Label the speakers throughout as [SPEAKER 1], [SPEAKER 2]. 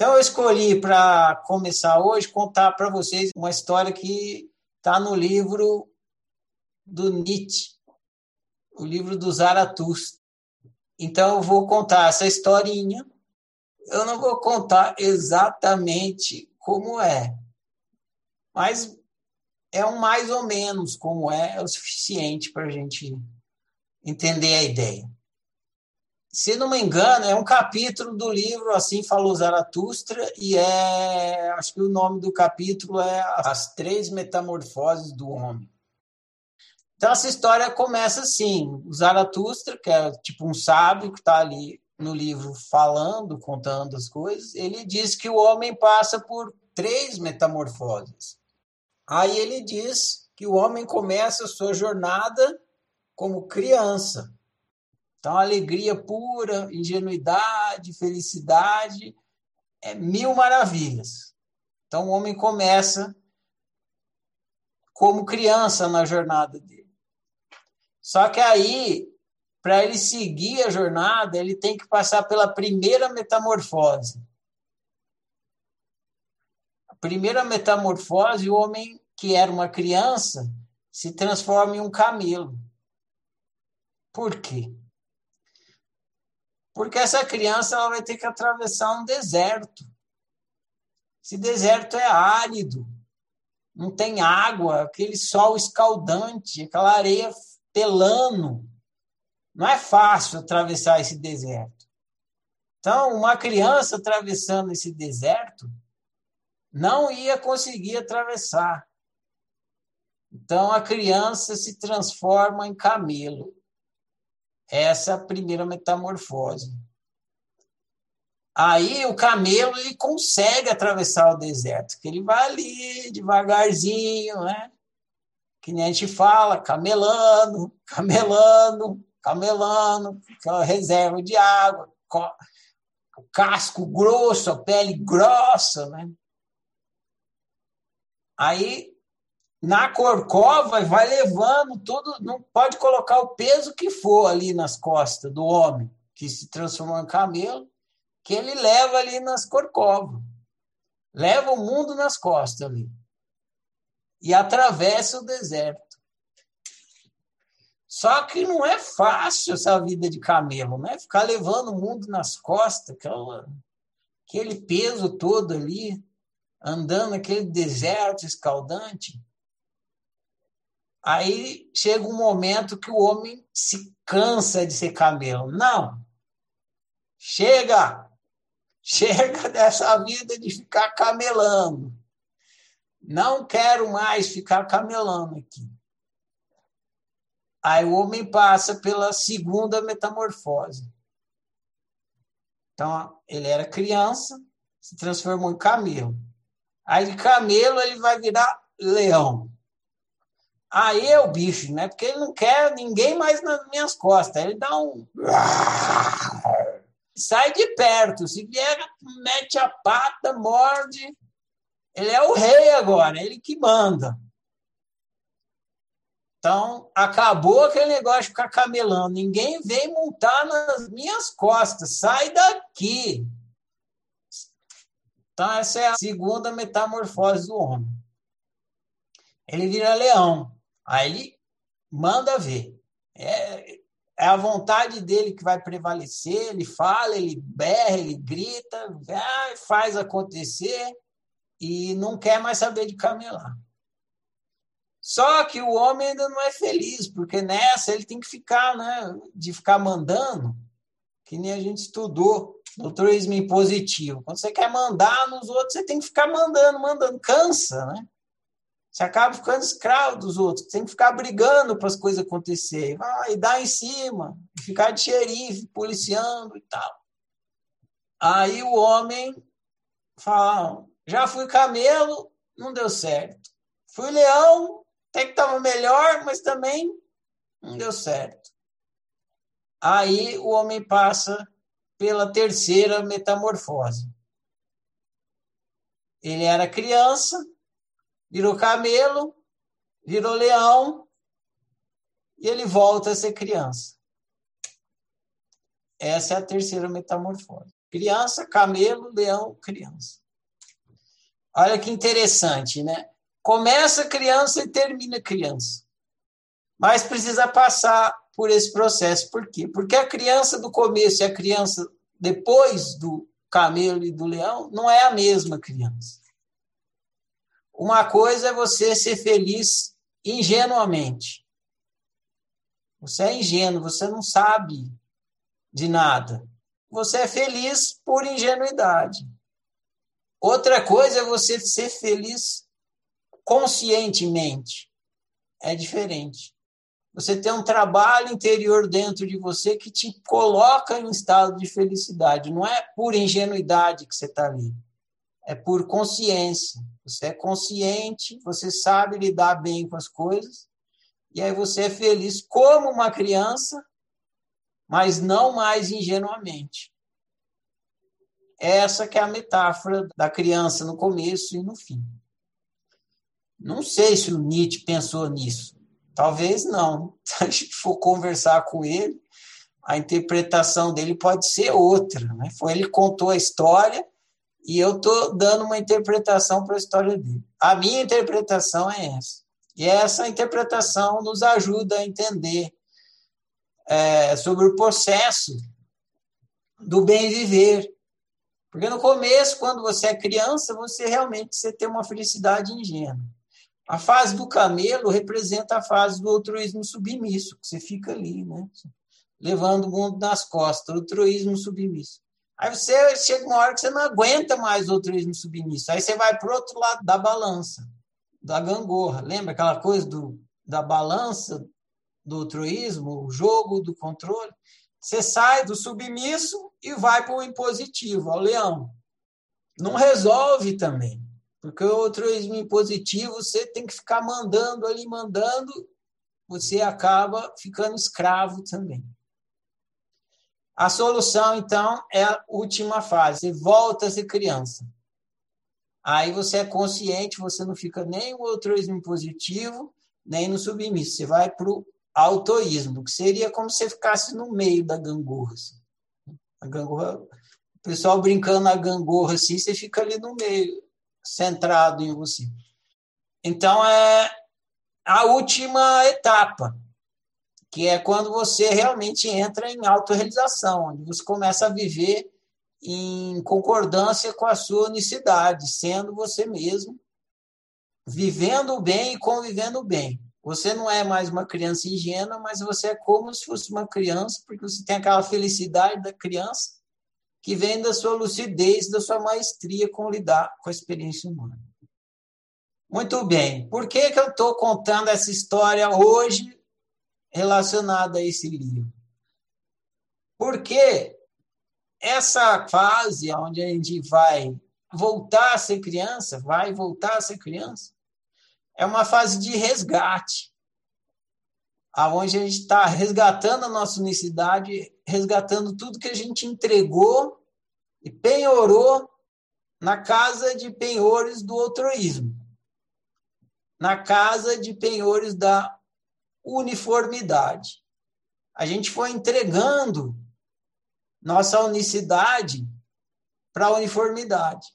[SPEAKER 1] Então eu escolhi para começar hoje contar para vocês uma história que está no livro do Nietzsche, o livro do Zaratustra. Então eu vou contar essa historinha. Eu não vou contar exatamente como é, mas é um mais ou menos como é, é o suficiente para a gente entender a ideia se não me engano, é um capítulo do livro Assim Falou Zaratustra, e é. Acho que o nome do capítulo é As Três Metamorfoses do Homem. Então, essa história começa assim: o Zaratustra, que é tipo um sábio que está ali no livro falando, contando as coisas, ele diz que o homem passa por três metamorfoses. Aí ele diz que o homem começa a sua jornada como criança então, alegria pura, ingenuidade, felicidade, é mil maravilhas. Então, o homem começa como criança na jornada dele. Só que aí, para ele seguir a jornada, ele tem que passar pela primeira metamorfose. A primeira metamorfose, o homem que era uma criança se transforma em um camelo. Por quê? Porque essa criança ela vai ter que atravessar um deserto. Esse deserto é árido, não tem água, aquele sol escaldante, aquela areia pelando. Não é fácil atravessar esse deserto. Então, uma criança atravessando esse deserto não ia conseguir atravessar. Então, a criança se transforma em camelo essa primeira metamorfose. Aí o camelo ele consegue atravessar o deserto, que ele vai ali devagarzinho, né? Que nem a gente fala, camelando, camelando, camelando, aquela reserva de água, o casco grosso, a pele grossa, né? Aí na corcova vai levando tudo, não pode colocar o peso que for ali nas costas do homem que se transformou em camelo, que ele leva ali nas corcovas. Leva o mundo nas costas ali. E atravessa o deserto. Só que não é fácil essa vida de camelo, né? Ficar levando o mundo nas costas, aquela, aquele peso todo ali, andando naquele deserto escaldante. Aí chega um momento que o homem se cansa de ser camelo. Não. Chega! Chega dessa vida de ficar camelando. Não quero mais ficar camelando aqui. Aí o homem passa pela segunda metamorfose. Então, ele era criança, se transformou em camelo. Aí de camelo ele vai virar leão. Aí é o bicho, né? Porque ele não quer ninguém mais nas minhas costas. Ele dá um. Sai de perto. Se vier, mete a pata, morde. Ele é o rei agora, ele que manda. Então, acabou aquele negócio de ficar camelando. Ninguém vem montar nas minhas costas. Sai daqui. Então, essa é a segunda metamorfose do homem. Ele vira leão. Aí ele manda ver. É, é a vontade dele que vai prevalecer, ele fala, ele berra, ele grita, faz acontecer e não quer mais saber de camelar. Só que o homem ainda não é feliz, porque nessa ele tem que ficar, né, de ficar mandando, que nem a gente estudou doutorismo impositivo. Quando você quer mandar nos outros, você tem que ficar mandando, mandando, cansa, né? Você acaba ficando escravo dos outros, tem que ficar brigando para as coisas acontecerem. Vai dar em cima, ficar de xerife, policiando e tal. Aí o homem fala: já fui camelo, não deu certo. Fui leão, até que estava melhor, mas também não deu certo. Aí o homem passa pela terceira metamorfose. Ele era criança, virou camelo, virou leão e ele volta a ser criança. Essa é a terceira metamorfose. Criança, camelo, leão, criança. Olha que interessante, né? Começa criança e termina criança. Mas precisa passar por esse processo. Por quê? Porque a criança do começo e a criança depois do camelo e do leão não é a mesma criança. Uma coisa é você ser feliz ingenuamente. Você é ingênuo, você não sabe de nada. Você é feliz por ingenuidade. Outra coisa é você ser feliz conscientemente. É diferente. Você tem um trabalho interior dentro de você que te coloca em estado de felicidade. Não é por ingenuidade que você está ali. É por consciência. Você é consciente, você sabe lidar bem com as coisas, e aí você é feliz como uma criança, mas não mais ingenuamente. Essa que é a metáfora da criança no começo e no fim. Não sei se o Nietzsche pensou nisso. Talvez não. Se a gente for conversar com ele, a interpretação dele pode ser outra. Né? Foi ele contou a história e eu estou dando uma interpretação para a história dele. A minha interpretação é essa. E essa interpretação nos ajuda a entender é, sobre o processo do bem viver. Porque no começo, quando você é criança, você realmente você tem uma felicidade ingênua. A fase do camelo representa a fase do altruísmo submisso, que você fica ali, né? levando o mundo nas costas, altruísmo submisso. Aí você chega uma hora que você não aguenta mais o altruísmo submisso. Aí você vai para o outro lado da balança, da gangorra. Lembra aquela coisa do, da balança, do altruísmo, o jogo do controle? Você sai do submisso e vai para o impositivo, ao leão. Não resolve também. Porque o altruísmo impositivo, você tem que ficar mandando ali, mandando, você acaba ficando escravo também. A solução, então, é a última fase. Volta a ser criança. Aí você é consciente, você não fica nem no altruísmo positivo, nem no submisso. Você vai para o autoísmo, que seria como se você ficasse no meio da gangorra. Assim. A gangorra, o pessoal brincando na gangorra assim, você fica ali no meio, centrado em você. Então, é a última etapa que é quando você realmente entra em autorrealização, onde você começa a viver em concordância com a sua unicidade, sendo você mesmo, vivendo bem e convivendo bem. Você não é mais uma criança ingênua, mas você é como se fosse uma criança, porque você tem aquela felicidade da criança que vem da sua lucidez, da sua maestria com lidar com a experiência humana. Muito bem. Por que, que eu estou contando essa história hoje relacionada a esse livro. Porque essa fase onde a gente vai voltar a ser criança, vai voltar a ser criança, é uma fase de resgate, aonde a gente está resgatando a nossa unicidade, resgatando tudo que a gente entregou e penhorou na casa de penhores do altruísmo, na casa de penhores da uniformidade. A gente foi entregando nossa unicidade para a uniformidade.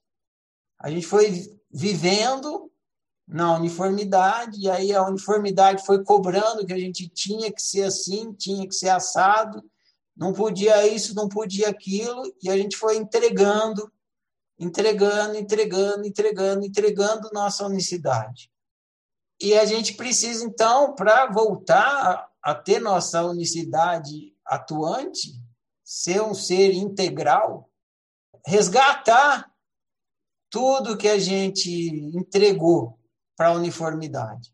[SPEAKER 1] A gente foi vivendo na uniformidade, e aí a uniformidade foi cobrando que a gente tinha que ser assim, tinha que ser assado, não podia isso, não podia aquilo, e a gente foi entregando, entregando, entregando, entregando, entregando nossa unicidade. E a gente precisa, então, para voltar a ter nossa unicidade atuante, ser um ser integral, resgatar tudo que a gente entregou para a uniformidade.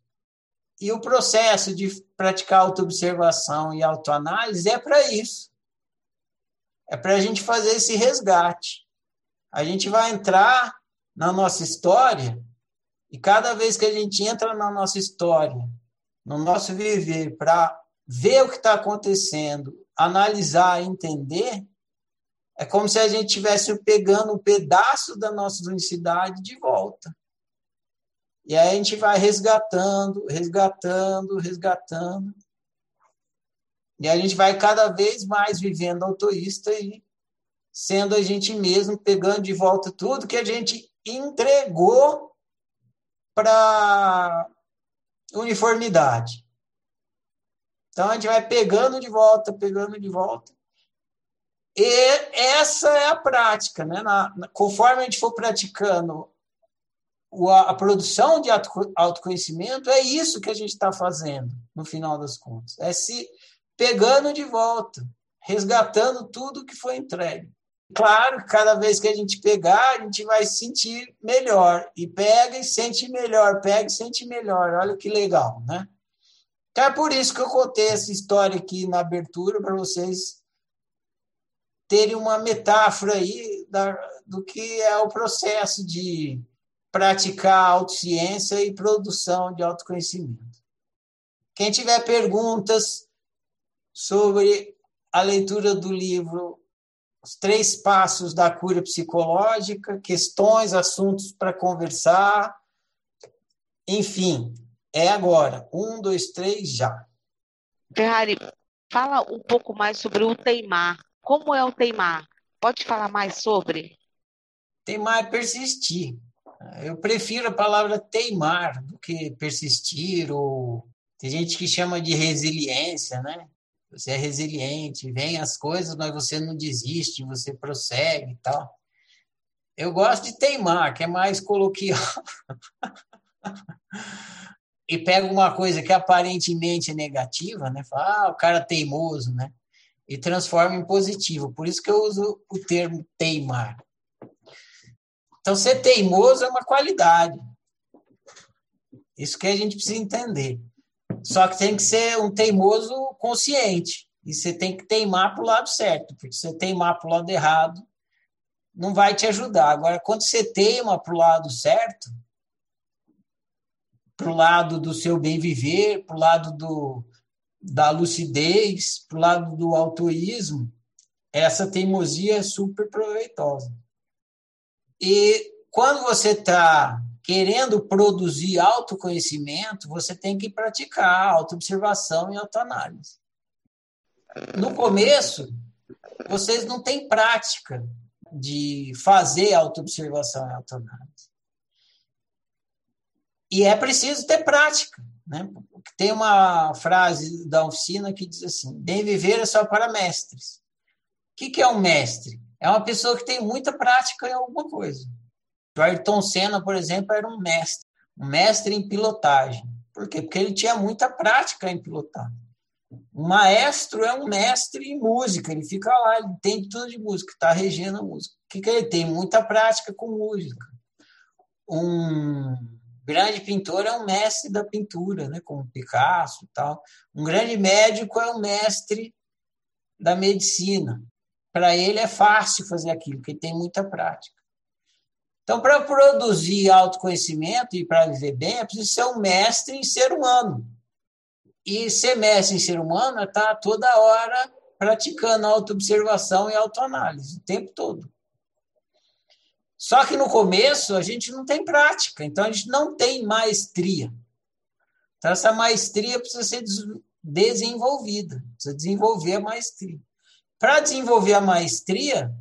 [SPEAKER 1] E o processo de praticar autoobservação e autoanálise é para isso. É para a gente fazer esse resgate. A gente vai entrar na nossa história e cada vez que a gente entra na nossa história, no nosso viver, para ver o que está acontecendo, analisar, entender, é como se a gente estivesse pegando um pedaço da nossa unicidade de volta. E aí a gente vai resgatando, resgatando, resgatando. E a gente vai cada vez mais vivendo autorista e sendo a gente mesmo pegando de volta tudo que a gente entregou para uniformidade. Então a gente vai pegando de volta, pegando de volta. E essa é a prática, né? Na, na, conforme a gente for praticando o, a, a, produção de autoconhecimento, é isso que a gente está fazendo, no final das contas. É se pegando de volta, resgatando tudo que foi entregue. Claro, cada vez que a gente pegar, a gente vai sentir melhor. E pega e sente melhor, pega e sente melhor. Olha que legal, né? Então é por isso que eu contei essa história aqui na abertura, para vocês terem uma metáfora aí da, do que é o processo de praticar autociência e produção de autoconhecimento. Quem tiver perguntas sobre a leitura do livro Os Três Passos da Cura Psicológica, questões, assuntos para conversar, enfim, é agora. Um, dois, três, já.
[SPEAKER 2] Ferrari, fala um pouco mais sobre o teimar como é o teimar? Pode falar mais sobre?
[SPEAKER 1] Teimar é persistir. Eu prefiro a palavra teimar do que persistir, ou tem gente que chama de resiliência, né? Você é resiliente, vem as coisas, mas você não desiste, você prossegue e tal. Eu gosto de teimar, que é mais coloquial. e pega uma coisa que aparentemente é negativa, né? Fala, ah, o cara é teimoso, né? e transforma em positivo. Por isso que eu uso o termo teimar. Então, ser teimoso é uma qualidade. Isso que a gente precisa entender. Só que tem que ser um teimoso consciente. E você tem que teimar para o lado certo, porque se você teimar para o lado errado, não vai te ajudar. Agora, quando você teima para o lado certo, para o lado do seu bem viver, para o lado do, da lucidez, para o lado do autoísmo, essa teimosia é super proveitosa. E quando você está querendo produzir autoconhecimento, você tem que praticar autoobservação e autoanálise. No começo, vocês não têm prática de fazer autoobservação e autoanálise. E é preciso ter prática. Né? Tem uma frase da oficina que diz assim: bem viver é só para mestres. O que, que é um mestre? É uma pessoa que tem muita prática em alguma coisa. O Ayrton Senna, por exemplo, era um mestre, um mestre em pilotagem. Por quê? Porque ele tinha muita prática em pilotar. Um maestro é um mestre em música, ele fica lá, ele entende tudo de música, está regendo a música. O que, que ele tem? Muita prática com música. Um grande pintor é um mestre da pintura, né, como Picasso e tal. Um grande médico é um mestre da medicina. Para ele é fácil fazer aquilo, porque ele tem muita prática. Então, para produzir autoconhecimento e para viver bem, é preciso ser um mestre em ser humano. E ser mestre em ser humano é estar tá toda hora praticando autoobservação e autoanálise, o tempo todo. Só que no começo a gente não tem prática, então a gente não tem maestria. Então essa maestria precisa ser desenvolvida, precisa desenvolver a maestria. Para desenvolver a maestria,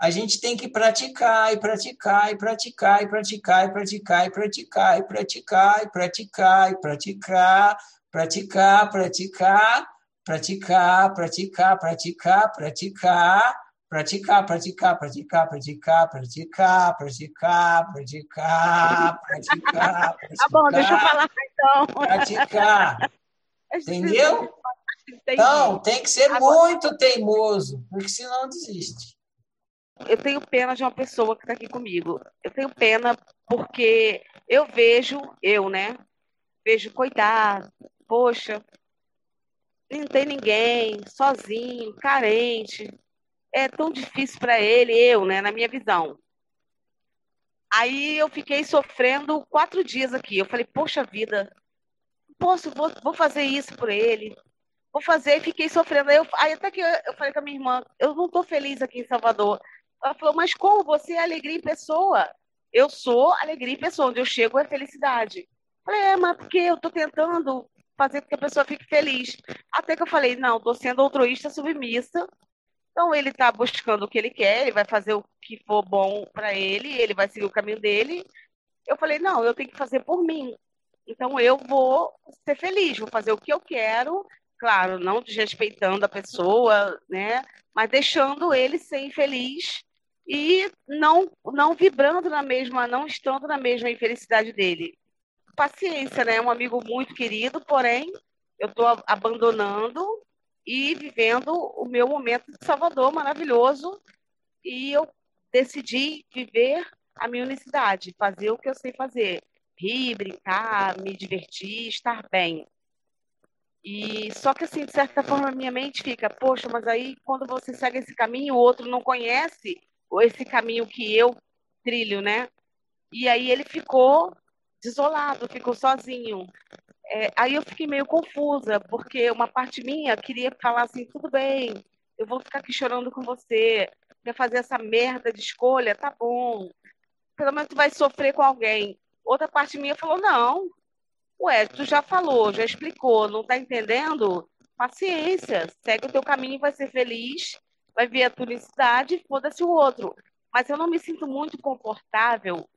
[SPEAKER 1] a gente tem que praticar e praticar e praticar e praticar e praticar e praticar e praticar e praticar e praticar, praticar, praticar, praticar, praticar, praticar, praticar praticar, praticar, praticar, praticar, praticar, praticar, praticar, praticar,
[SPEAKER 2] Tá bom, deixa eu falar então.
[SPEAKER 1] Praticar. Entendeu? Então, tem que ser muito teimoso, porque senão desiste.
[SPEAKER 2] Eu tenho pena de uma pessoa que está aqui comigo. Eu tenho pena porque eu vejo, eu, né? Vejo, coitado, poxa, não tem ninguém, sozinho, carente, é tão difícil para ele, eu, né, na minha visão. Aí eu fiquei sofrendo quatro dias aqui. Eu falei, poxa vida, posso, vou, vou fazer isso por ele. Vou fazer, e fiquei sofrendo. Aí, eu, aí até que eu, eu, falei com a minha irmã, eu não estou feliz aqui em Salvador. Ela falou, mas como? Você é alegria em pessoa. Eu sou alegria em pessoa. Onde eu chego é felicidade. Eu falei, é, mas porque eu estou tentando fazer com que a pessoa fique feliz. Até que eu falei, não, estou sendo altruísta submissa Então ele está buscando o que ele quer, ele vai fazer o que for bom para ele, ele vai seguir o caminho dele. Eu falei, não, eu tenho que fazer por mim. Então eu vou ser feliz, vou fazer o que eu quero, claro, não desrespeitando a pessoa, né? Mas deixando ele ser infeliz e não não vibrando na mesma, não estando na mesma infelicidade dele. Paciência, né? Um amigo muito querido, porém eu estou abandonando e vivendo o meu momento de Salvador maravilhoso e eu decidi viver a minha unicidade, fazer o que eu sei fazer, rir, brincar, me divertir, estar bem. E só que assim, de certa forma, minha mente fica, poxa, mas aí quando você segue esse caminho, o outro não conhece esse caminho que eu trilho, né? E aí ele ficou desolado, ficou sozinho. É, aí eu fiquei meio confusa, porque uma parte minha queria falar assim, tudo bem, eu vou ficar aqui chorando com você, quer fazer essa merda de escolha, tá bom. Pelo menos tu vai sofrer com alguém. Outra parte minha falou, não, ué, tu já falou, já explicou, não tá entendendo? Paciência, segue o teu caminho, vai ser feliz, vai ver a turicidade, foda-se o outro. Mas eu não me sinto muito confortável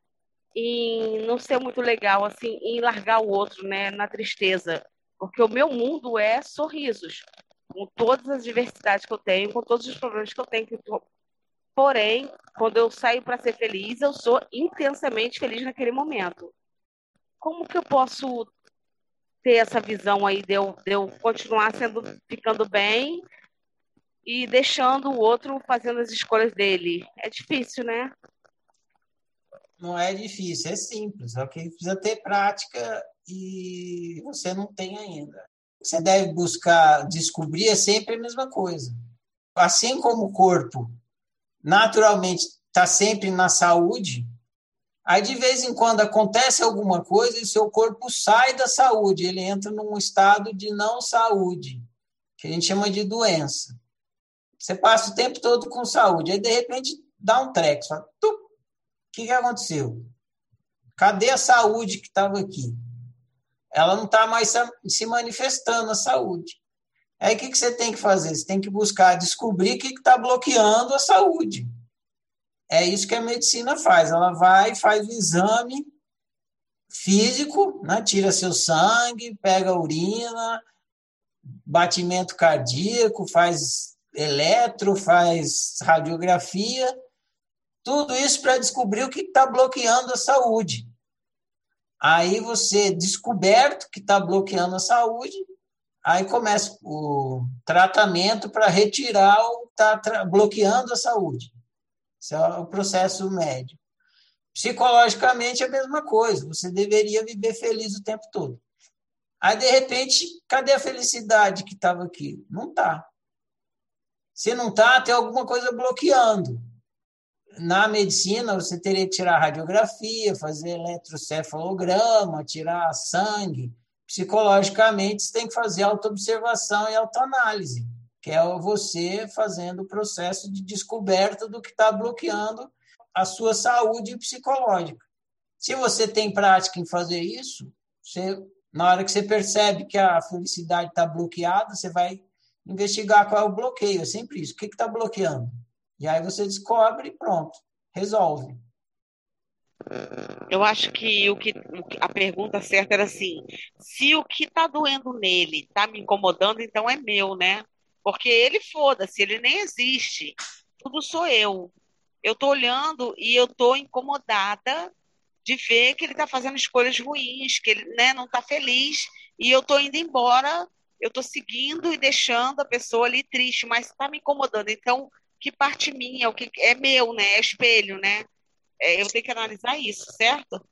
[SPEAKER 2] em não ser muito legal, assim, em largar o outro, né, na tristeza. Porque o meu mundo é sorrisos, com todas as diversidades que eu tenho, com todos os problemas que eu tenho. Porém, quando eu saio para ser feliz, eu sou intensamente feliz naquele momento. Como que eu posso ter essa visão aí de eu, de eu continuar sendo, ficando bem e deixando o outro fazendo as escolhas dele? É difícil, né?
[SPEAKER 1] não é difícil, é simples, só que precisa ter prática e você não tem ainda. Você deve buscar descobrir é sempre a mesma coisa. Assim como o corpo naturalmente está sempre na saúde, aí de vez em quando acontece alguma coisa e seu corpo sai da saúde, ele entra num estado de não saúde, que a gente chama de doença. Você passa o tempo todo com saúde, aí de repente dá um treco, só, que, que aconteceu? Cadê a saúde que estava aqui? Ela não está mais se manifestando a saúde. Aí o que, que você tem que fazer? Você tem que buscar descobrir o que está bloqueando a saúde. É isso que a medicina faz. Ela vai faz o exame físico, né? tira seu sangue, pega a urina, batimento cardíaco, faz eletro, faz radiografia tudo isso para descobrir o que está bloqueando a saúde. Aí você, descoberto que está bloqueando a saúde, aí começa o tratamento para retirar o que está bloqueando a saúde. Esse é o processo médio. Psicologicamente é a mesma coisa, você deveria viver feliz o tempo todo. Aí, de repente, cadê a felicidade que estava aqui? Não está. Se não está, tem alguma coisa bloqueando na medicina, você teria que tirar radiografia, fazer eletrocefalograma, tirar sangue. Psicologicamente, você tem que fazer autoobservação e autoanálise, que é você fazendo o processo de descoberta do que está bloqueando a sua saúde psicológica. Se você tem prática em fazer isso, você, na hora que você percebe que a felicidade está bloqueada, você vai investigar qual é o bloqueio. É sempre isso. O que está bloqueando? E aí você descobre e pronto, resolve.
[SPEAKER 2] Eu acho que o que a pergunta certa era assim: se o que está doendo nele está me incomodando, então é meu, né? Porque ele foda-se, ele nem existe. Tudo sou eu. Eu tô olhando e eu tô incomodada de ver que ele está fazendo escolhas ruins, que ele né, não está feliz, e eu tô indo embora, eu tô seguindo e deixando a pessoa ali triste, mas está me incomodando. Então, que parte minha, o que é meu, né? É espelho, né? É, eu tenho que analisar isso, certo?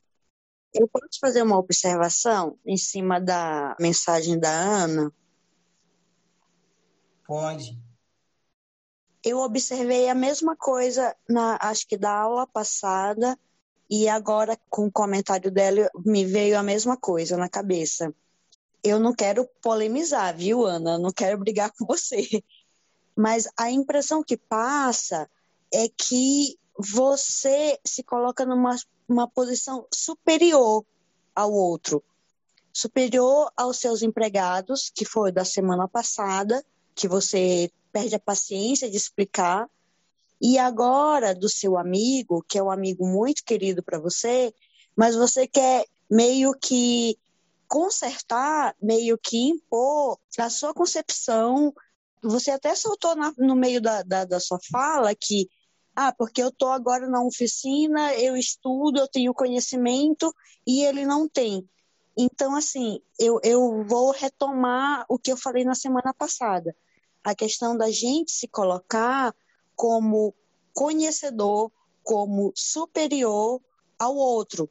[SPEAKER 3] Eu posso fazer uma observação em cima da mensagem da Ana?
[SPEAKER 1] Pode.
[SPEAKER 3] Eu observei a mesma coisa na, acho que da aula passada e agora com o comentário dela me veio a mesma coisa na cabeça. Eu não quero polemizar, viu, Ana? não quero brigar com você mas a impressão que passa é que você se coloca numa uma posição superior ao outro, superior aos seus empregados, que foi da semana passada, que você perde a paciência de explicar. E agora do seu amigo, que é um amigo muito querido para você, mas você quer meio que consertar, meio que impor a sua concepção. Você até soltou na, no meio da, da, da sua fala que ah, porque eu estou agora na oficina, eu estudo, eu tenho conhecimento e ele não tem. Então, assim, eu, eu vou retomar o que eu falei na semana passada. A questão da gente se colocar como conhecedor, como superior ao outro.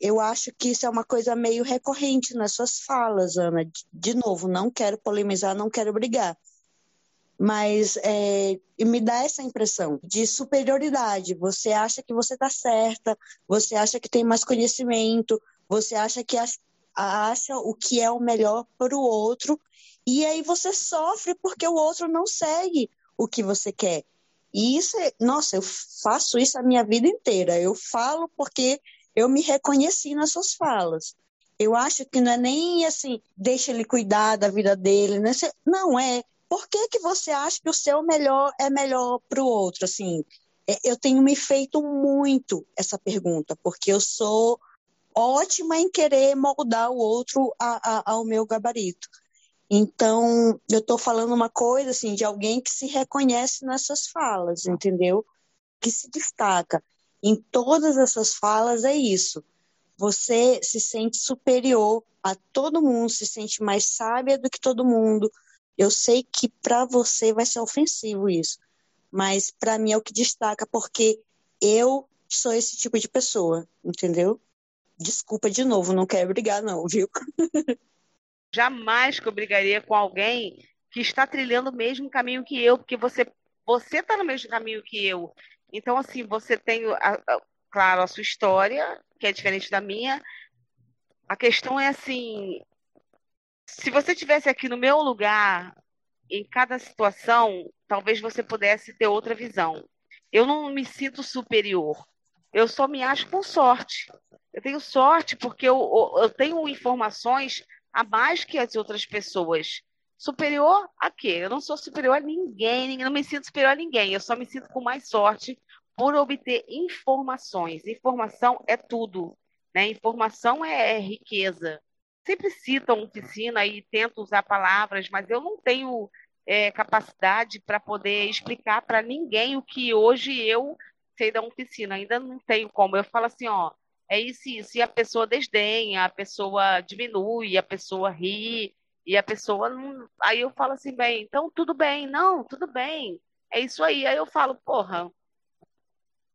[SPEAKER 3] Eu acho que isso é uma coisa meio recorrente nas suas falas, Ana. De novo, não quero polemizar, não quero brigar mas é, me dá essa impressão de superioridade. Você acha que você está certa, você acha que tem mais conhecimento, você acha que acha o que é o melhor para o outro, e aí você sofre porque o outro não segue o que você quer. E isso, é, nossa, eu faço isso a minha vida inteira. Eu falo porque eu me reconheci nas suas falas. Eu acho que não é nem assim, deixa ele cuidar da vida dele, né? não é por que, que você acha que o seu melhor é melhor para o outro? Assim, é, eu tenho me feito muito essa pergunta, porque eu sou ótima em querer moldar o outro a, a, ao meu gabarito. Então, eu estou falando uma coisa assim de alguém que se reconhece nessas falas, entendeu? Que se destaca. Em todas essas falas é isso. Você se sente superior a todo mundo, se sente mais sábia do que todo mundo, eu sei que para você vai ser ofensivo isso, mas para mim é o que destaca, porque eu sou esse tipo de pessoa, entendeu? Desculpa de novo, não quero brigar, não, viu?
[SPEAKER 2] Jamais que eu brigaria com alguém que está trilhando o mesmo caminho que eu, porque você você está no mesmo caminho que eu. Então, assim, você tem, a, a, claro, a sua história, que é diferente da minha. A questão é assim, se você tivesse aqui no meu lugar, em cada situação, talvez você pudesse ter outra visão. Eu não me sinto superior. Eu só me acho com sorte. Eu tenho sorte porque eu, eu tenho informações a mais que as outras pessoas. Superior a quê? Eu não sou superior a ninguém, não me sinto superior a ninguém. Eu só me sinto com mais sorte por obter informações. Informação é tudo. Né? Informação é, é riqueza sempre citam oficina e tentam usar palavras, mas eu não tenho é, capacidade para poder explicar para ninguém o que hoje eu sei da oficina. Ainda não tenho como. Eu falo assim, ó, é isso, isso. E a pessoa desdenha, a pessoa diminui, a pessoa ri, e a pessoa não. Aí eu falo assim, bem, então tudo bem, não, tudo bem. É isso aí. Aí eu falo, porra,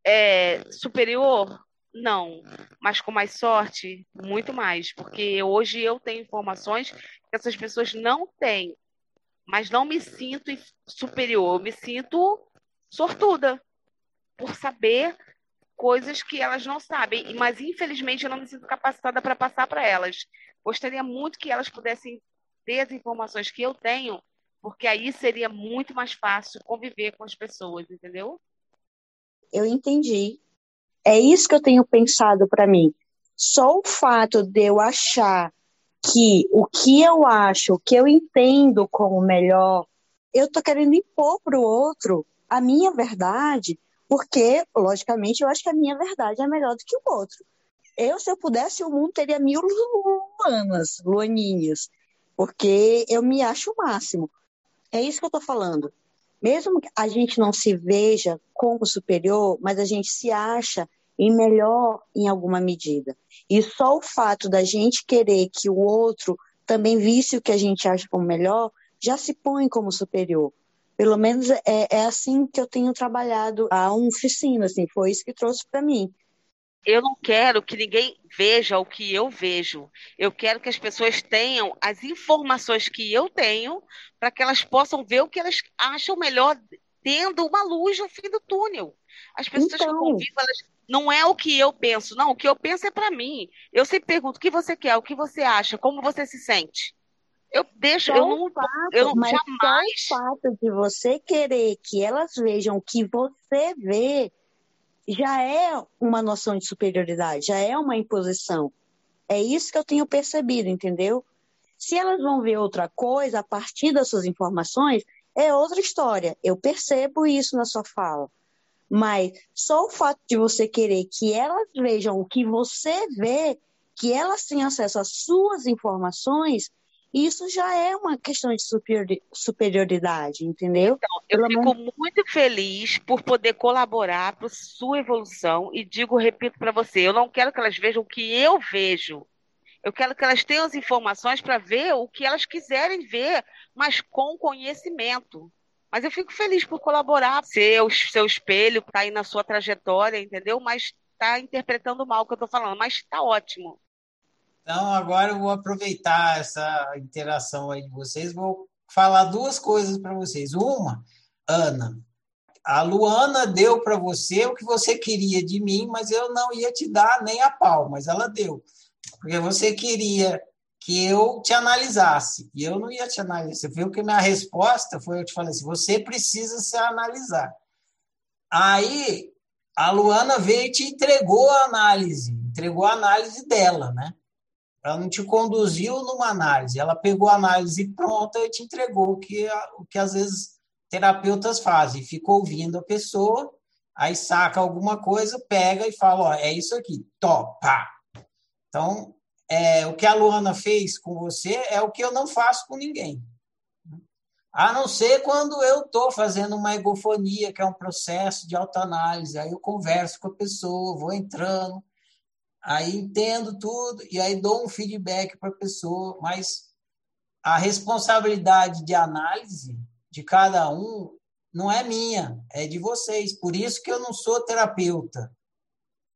[SPEAKER 2] é superior? Não, mas com mais sorte, muito mais, porque hoje eu tenho informações que essas pessoas não têm, mas não me sinto superior, eu me sinto sortuda por saber coisas que elas não sabem, mas infelizmente eu não me sinto capacitada para passar para elas. Gostaria muito que elas pudessem ter as informações que eu tenho, porque aí seria muito mais fácil conviver com as pessoas, entendeu?
[SPEAKER 3] Eu entendi. É isso que eu tenho pensado para mim. Só o fato de eu achar que o que eu acho, o que eu entendo como melhor, eu estou querendo impor para o outro a minha verdade, porque, logicamente, eu acho que a minha verdade é melhor do que o outro. Eu, se eu pudesse, o mundo teria mil luanas, luaninhas, porque eu me acho o máximo. É isso que eu estou falando. Mesmo que a gente não se veja como superior, mas a gente se acha em melhor em alguma medida. E só o fato da gente querer que o outro também visse o que a gente acha como melhor, já se põe como superior. Pelo menos é, é assim que eu tenho trabalhado a oficina, assim, foi isso que trouxe para mim.
[SPEAKER 2] Eu não quero que ninguém veja o que eu vejo. Eu quero que as pessoas tenham as informações que eu tenho para que elas possam ver o que elas acham melhor, tendo uma luz no fim do túnel. As pessoas então... que convivo, elas não é o que eu penso, não. O que eu penso é para mim. Eu sempre pergunto o que você quer, o que você acha, como você se sente. Eu deixo, eu não, fato, eu não
[SPEAKER 3] mas
[SPEAKER 2] jamais.
[SPEAKER 3] O fato de você querer que elas vejam o que você vê já é uma noção de superioridade, já é uma imposição. É isso que eu tenho percebido, entendeu? Se elas vão ver outra coisa a partir das suas informações, é outra história. Eu percebo isso na sua fala. Mas só o fato de você querer que elas vejam o que você vê, que elas tenham acesso às suas informações, isso já é uma questão de superioridade, entendeu?
[SPEAKER 2] Então, eu Pelo fico menos... muito feliz por poder colaborar para sua evolução e digo, repito para você, eu não quero que elas vejam o que eu vejo. Eu quero que elas tenham as informações para ver o que elas quiserem ver, mas com conhecimento. Mas eu fico feliz por colaborar, ser o seu espelho, tá aí na sua trajetória, entendeu? Mas está interpretando mal o que eu estou falando, mas está ótimo.
[SPEAKER 1] Então, agora eu vou aproveitar essa interação aí de vocês, vou falar duas coisas para vocês. Uma, Ana, a Luana deu para você o que você queria de mim, mas eu não ia te dar nem a pau, mas ela deu. Porque você queria que eu te analisasse. E eu não ia te analisar. Você viu que minha resposta foi: eu te falei assim, você precisa se analisar. Aí a Luana veio e te entregou a análise, entregou a análise dela, né? Ela não te conduziu numa análise, ela pegou a análise pronta e te entregou o que, o que às vezes terapeutas fazem. Fica ouvindo a pessoa, aí saca alguma coisa, pega e fala: ó, é isso aqui, topa. Então, é, o que a Luana fez com você é o que eu não faço com ninguém. A não ser quando eu estou fazendo uma egofonia, que é um processo de autoanálise. Aí eu converso com a pessoa, vou entrando, aí entendo tudo e aí dou um feedback para a pessoa, mas a responsabilidade de análise de cada um não é minha, é de vocês. Por isso que eu não sou terapeuta.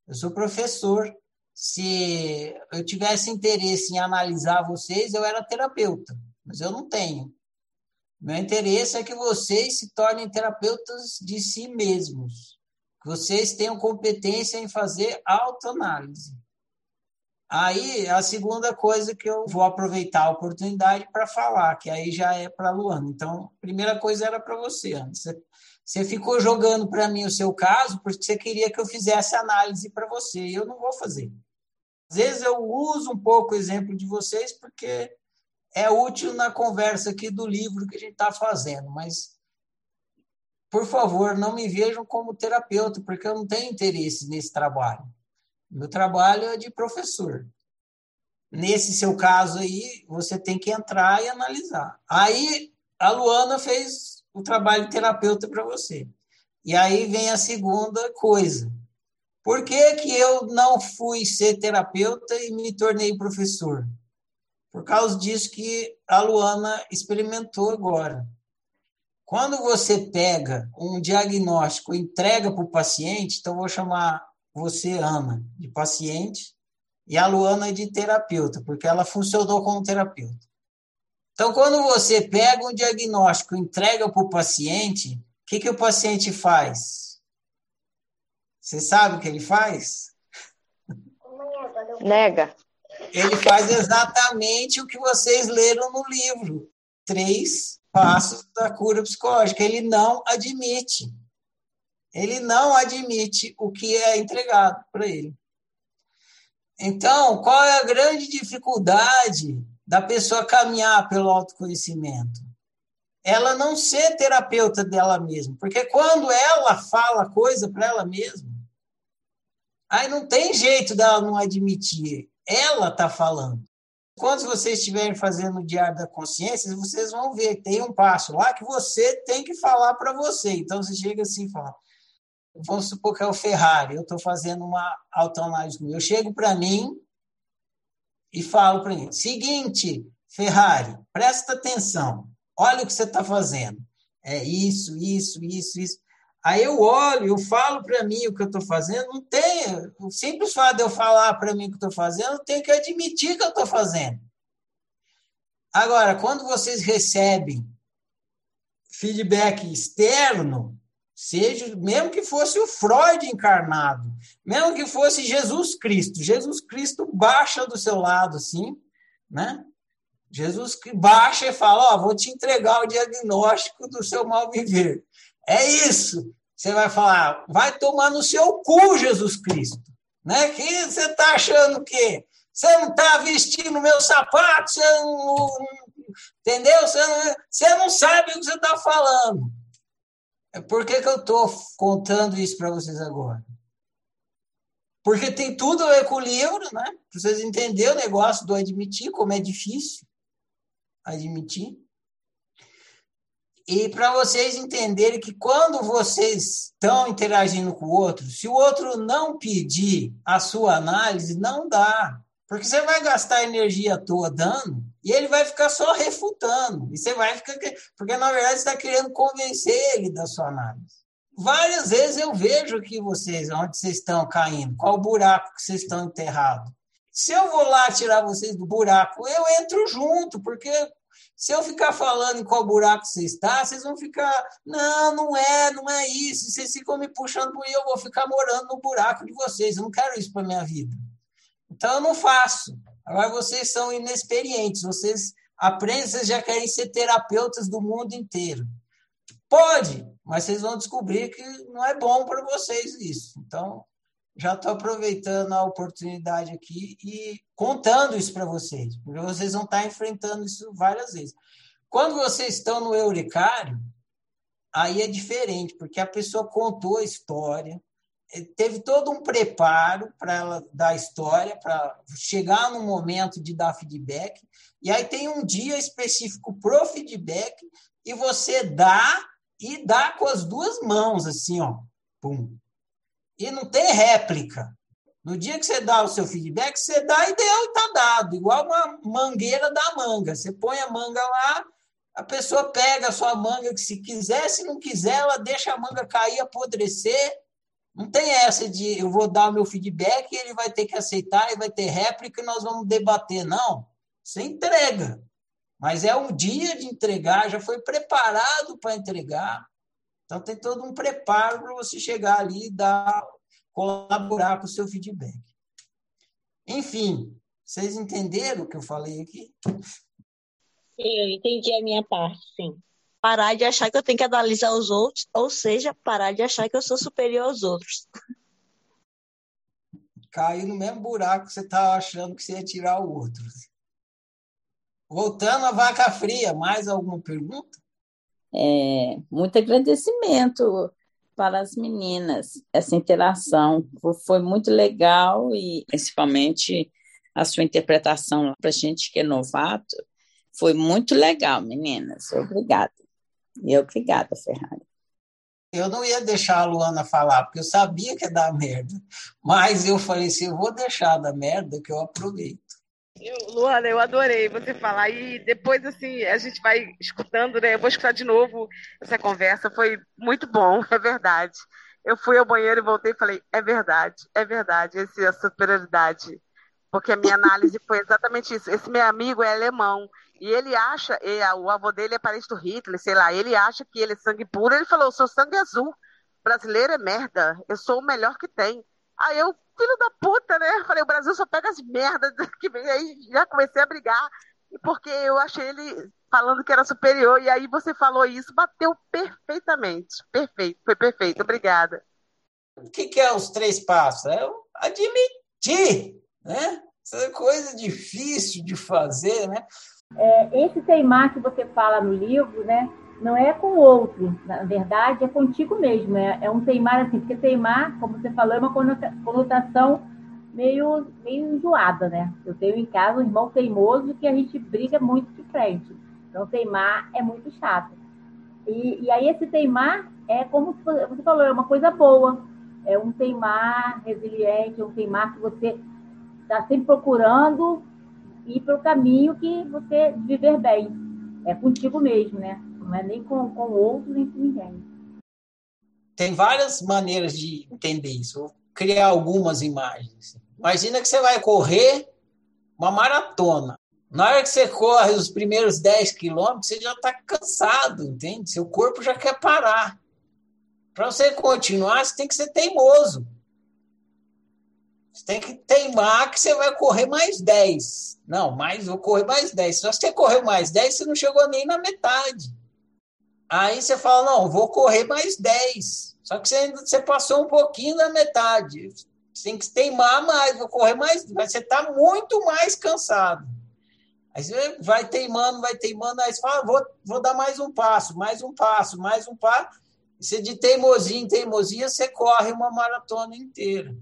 [SPEAKER 1] Eu sou professor se eu tivesse interesse em analisar vocês, eu era terapeuta, mas eu não tenho. Meu interesse é que vocês se tornem terapeutas de si mesmos, que vocês tenham competência em fazer autoanálise. Aí, a segunda coisa que eu vou aproveitar a oportunidade para falar, que aí já é para a Luana. Então, a primeira coisa era para você, antes. Você ficou jogando para mim o seu caso porque você queria que eu fizesse análise para você, e eu não vou fazer. Às vezes eu uso um pouco o exemplo de vocês porque é útil na conversa aqui do livro que a gente está fazendo, mas por favor, não me vejam como terapeuta, porque eu não tenho interesse nesse trabalho. Meu trabalho é de professor. Nesse seu caso aí, você tem que entrar e analisar. Aí a Luana fez o trabalho de terapeuta para você. E aí vem a segunda coisa. Por que, que eu não fui ser terapeuta e me tornei professor? Por causa disso que a Luana experimentou agora. Quando você pega um diagnóstico e entrega para o paciente, então vou chamar você, Ana, de paciente, e a Luana de terapeuta, porque ela funcionou como terapeuta. Então, quando você pega um diagnóstico e entrega para o paciente, o que, que o paciente faz? Você sabe o que ele faz?
[SPEAKER 2] Nega.
[SPEAKER 1] Ele faz exatamente o que vocês leram no livro. Três passos da cura psicológica. Ele não admite. Ele não admite o que é entregado para ele. Então, qual é a grande dificuldade da pessoa caminhar pelo autoconhecimento. Ela não ser terapeuta dela mesma, porque quando ela fala coisa para ela mesma, aí não tem jeito dela não admitir. Ela está falando. Quando vocês estiverem fazendo o diário da consciência, vocês vão ver, tem um passo lá que você tem que falar para você. Então você chega assim e fala: vamos supor que é o Ferrari, eu estou fazendo uma autoanálise. Eu chego para mim e falo para ele: seguinte, Ferrari, presta atenção, olha o que você está fazendo. É isso, isso, isso, isso. Aí eu olho, eu falo para mim o que eu estou fazendo, não tem. O simples fato de eu falar para mim o que estou fazendo, eu tenho que admitir que eu estou fazendo. Agora, quando vocês recebem feedback externo, seja mesmo que fosse o Freud encarnado, mesmo que fosse Jesus Cristo, Jesus Cristo baixa do seu lado, assim, né? Jesus baixa e fala: Ó, oh, vou te entregar o diagnóstico do seu mal viver. É isso. Você vai falar: vai tomar no seu cu, Jesus Cristo. Né? Que você está achando que você não está vestindo meu sapato, você não, entendeu? Você não, você não sabe o que você está falando. É por que, que eu estou contando isso para vocês agora? Porque tem tudo a ver com o livro, né? Para vocês entenderem o negócio do admitir, como é difícil admitir. E para vocês entenderem que quando vocês estão interagindo com o outro, se o outro não pedir a sua análise, não dá. Porque você vai gastar energia à toa dando e ele vai ficar só refutando. E você vai ficar. Porque, na verdade, você está querendo convencer ele da sua análise. Várias vezes eu vejo que vocês, onde vocês estão caindo, qual buraco que vocês estão enterrados. Se eu vou lá tirar vocês do buraco, eu entro junto, porque se eu ficar falando em qual buraco você está, vocês vão ficar, não, não é, não é isso. Vocês ficam me puxando por eu vou ficar morando no buraco de vocês. Eu não quero isso para minha vida. Então eu não faço. Agora vocês são inexperientes, vocês aprendem, vocês já querem ser terapeutas do mundo inteiro. Pode, mas vocês vão descobrir que não é bom para vocês isso. Então, já estou aproveitando a oportunidade aqui e contando isso para vocês, porque vocês vão estar enfrentando isso várias vezes. Quando vocês estão no Euricário, aí é diferente, porque a pessoa contou a história, eh, teve todo um preparo para ela dar a história, para chegar no momento de dar feedback, e aí tem um dia específico pro feedback, e você dá e dá com as duas mãos, assim, ó. Pum. E não tem réplica. No dia que você dá o seu feedback, você dá deu e está dado. Igual uma mangueira da manga. Você põe a manga lá, a pessoa pega a sua manga, que se quiser, se não quiser, ela deixa a manga cair, apodrecer. Não tem essa de eu vou dar o meu feedback ele vai ter que aceitar e vai ter réplica e nós vamos debater. Não. Você entrega. Mas é um dia de entregar, já foi preparado para entregar. Então tem todo um preparo para você chegar ali e dar, colaborar com o seu feedback. Enfim, vocês entenderam o que eu falei aqui?
[SPEAKER 3] Eu entendi a minha parte, sim. Parar de achar que eu tenho que analisar os outros, ou seja, parar de achar que eu sou superior aos outros.
[SPEAKER 1] Cair no mesmo buraco que você estava tá achando que você ia tirar o outro. Voltando à vaca fria, mais alguma pergunta?
[SPEAKER 4] É, muito agradecimento para as meninas, essa interação foi muito legal e principalmente a sua interpretação para a gente que é novato foi muito legal, meninas. Obrigada. E obrigada, Ferrari.
[SPEAKER 1] Eu não ia deixar a Luana falar, porque eu sabia que ia dar merda. Mas eu falei assim: eu vou deixar da merda que eu aproveito.
[SPEAKER 2] Eu, Luana, eu adorei você falar. E depois, assim, a gente vai escutando, né? Eu vou escutar de novo essa conversa. Foi muito bom, é verdade. Eu fui ao banheiro e voltei e falei: é verdade, é verdade, essa, essa superioridade. Porque a minha análise foi exatamente isso. Esse meu amigo é alemão. E ele acha, e a, o avô dele é parente do Hitler, sei lá, ele acha que ele é sangue puro. Ele falou: seu sangue é azul. Brasileiro é merda. Eu sou o melhor que tem. Aí eu filho da puta, né? Falei, o Brasil só pega as merdas que vem aí. Já comecei a brigar, porque eu achei ele falando que era superior. E aí você falou isso, bateu perfeitamente. Perfeito, foi perfeito. Obrigada.
[SPEAKER 1] O que, que é os três passos? É admitir, né? Essa é coisa difícil de fazer, né?
[SPEAKER 5] É, esse teimar que você fala no livro, né? Não é com o outro, na verdade, é contigo mesmo. É, é um teimar assim, porque teimar, como você falou, é uma conotação meio, meio enjoada, né? Eu tenho em casa um irmão teimoso que a gente briga muito de frente. Então, teimar é muito chato. E, e aí, esse teimar é como você falou, é uma coisa boa. É um teimar resiliente, é um teimar que você está sempre procurando ir para o caminho que você viver bem. É contigo mesmo, né? Não é nem com, com outro, nem com ninguém.
[SPEAKER 1] Tem várias maneiras de entender isso. Vou criar algumas imagens. Imagina que você vai correr uma maratona. Na hora que você corre os primeiros 10 quilômetros, você já está cansado, entende? Seu corpo já quer parar. Para você continuar, você tem que ser teimoso. Você tem que teimar que você vai correr mais 10. Não, mais, vou correr mais 10. Se você correu mais 10, você não chegou nem na metade. Aí você fala, não, vou correr mais 10. Só que você, você passou um pouquinho da metade. Você tem que teimar mais, vou correr mais. Você está muito mais cansado. Aí você vai teimando, vai teimando, aí você fala, vou, vou dar mais um passo, mais um passo, mais um passo. Você de teimosia em teimosia, você corre uma maratona inteira.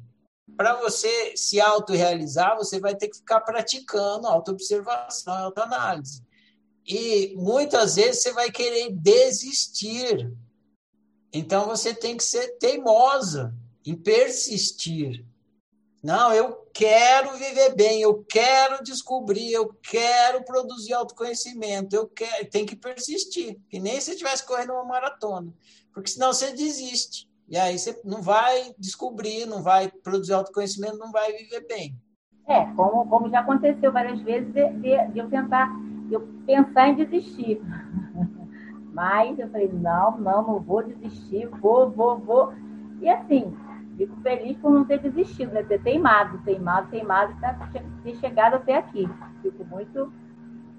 [SPEAKER 1] Para você se autorrealizar, você vai ter que ficar praticando autoobservação, autoanálise. E muitas vezes você vai querer desistir. Então você tem que ser teimosa em persistir. Não, eu quero viver bem, eu quero descobrir, eu quero produzir autoconhecimento, eu quero, tem que persistir, que nem se estivesse correndo uma maratona, porque senão você desiste. E aí você não vai descobrir, não vai produzir autoconhecimento, não vai viver bem.
[SPEAKER 5] É, como, como já aconteceu várias vezes de, de, de eu tentar, eu pensar em desistir. Mas eu falei, não, não, não vou desistir, vou, vou, vou. E assim, Fico feliz por não ter desistido, né? Ter teimado, teimado, teimado, ter chegado até aqui. Fico muito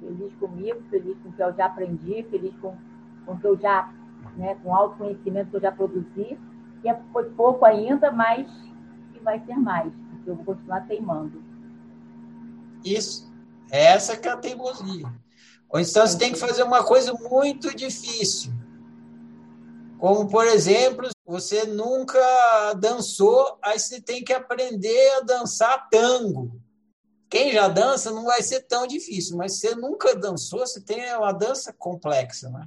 [SPEAKER 5] feliz comigo, feliz com o que eu já aprendi, feliz com, com o que eu já, né, com o autoconhecimento que eu já produzi. E é, foi pouco ainda, mas vai ser mais, porque eu vou continuar teimando.
[SPEAKER 1] Isso. Essa que é a teimosia. Ou então você tem que fazer uma coisa muito difícil. Como, por exemplo, você nunca dançou, aí você tem que aprender a dançar tango. Quem já dança não vai ser tão difícil, mas você nunca dançou, você tem uma dança complexa, né?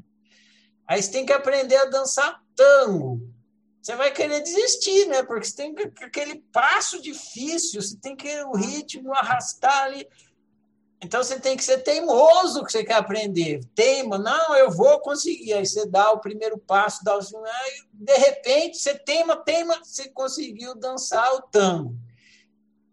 [SPEAKER 1] Aí você tem que aprender a dançar tango. Você vai querer desistir, né? Porque você tem aquele passo difícil, você tem que o ritmo arrastar ali. Então você tem que ser teimoso que você quer aprender. Teima, não, eu vou conseguir. Aí você dá o primeiro passo, dá o segundo, aí de repente você teima, teima, você conseguiu dançar o tango.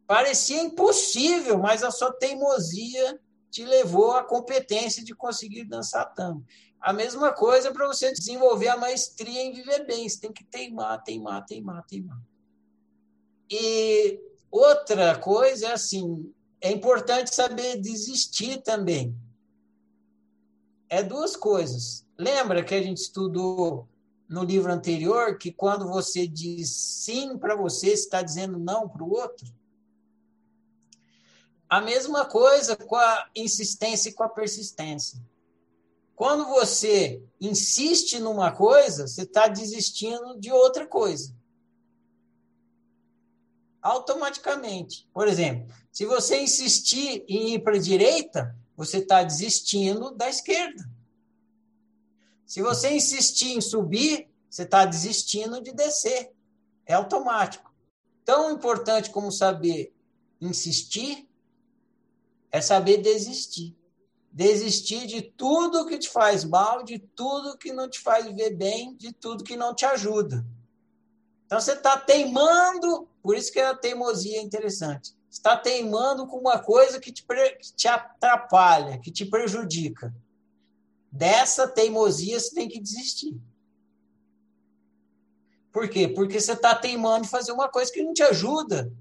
[SPEAKER 1] Parecia impossível, mas a sua teimosia te levou à competência de conseguir dançar tango. A mesma coisa para você desenvolver a maestria em viver bem. Você tem que teimar, teimar, teimar, teimar. E outra coisa é assim, é importante saber desistir também. É duas coisas. Lembra que a gente estudou no livro anterior que quando você diz sim para você, você está dizendo não para o outro? A mesma coisa com a insistência e com a persistência. Quando você insiste numa coisa, você está desistindo de outra coisa automaticamente. Por exemplo, se você insistir em ir para a direita, você está desistindo da esquerda. Se você insistir em subir, você está desistindo de descer. É automático. Tão importante como saber insistir é saber desistir. Desistir de tudo que te faz mal, de tudo que não te faz viver bem, de tudo que não te ajuda. Então você está teimando, por isso que a teimosia é interessante. Está teimando com uma coisa que te, que te atrapalha, que te prejudica. Dessa teimosia você tem que desistir. Por quê? Porque você está teimando em fazer uma coisa que não te ajuda.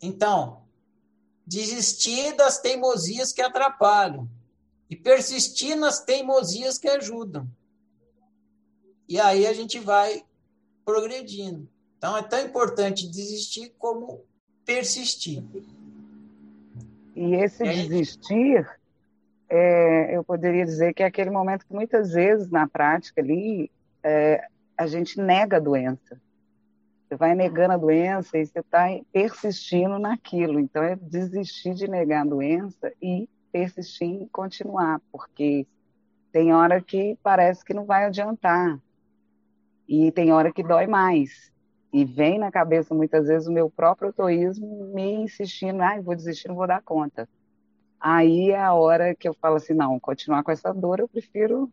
[SPEAKER 1] Então, desistir das teimosias que atrapalham e persistir nas teimosias que ajudam. E aí a gente vai progredindo. Então, é tão importante desistir como persistir.
[SPEAKER 6] E esse desistir, é, eu poderia dizer que é aquele momento que muitas vezes na prática ali é, a gente nega a doença. Você vai negando a doença e você está persistindo naquilo. Então, é desistir de negar a doença e persistir em continuar, porque tem hora que parece que não vai adiantar. E tem hora que dói mais. E vem na cabeça muitas vezes o meu próprio autoísmo me insistindo, ah, vou desistir, não vou dar conta. Aí é a hora que eu falo assim, não, continuar com essa dor, eu prefiro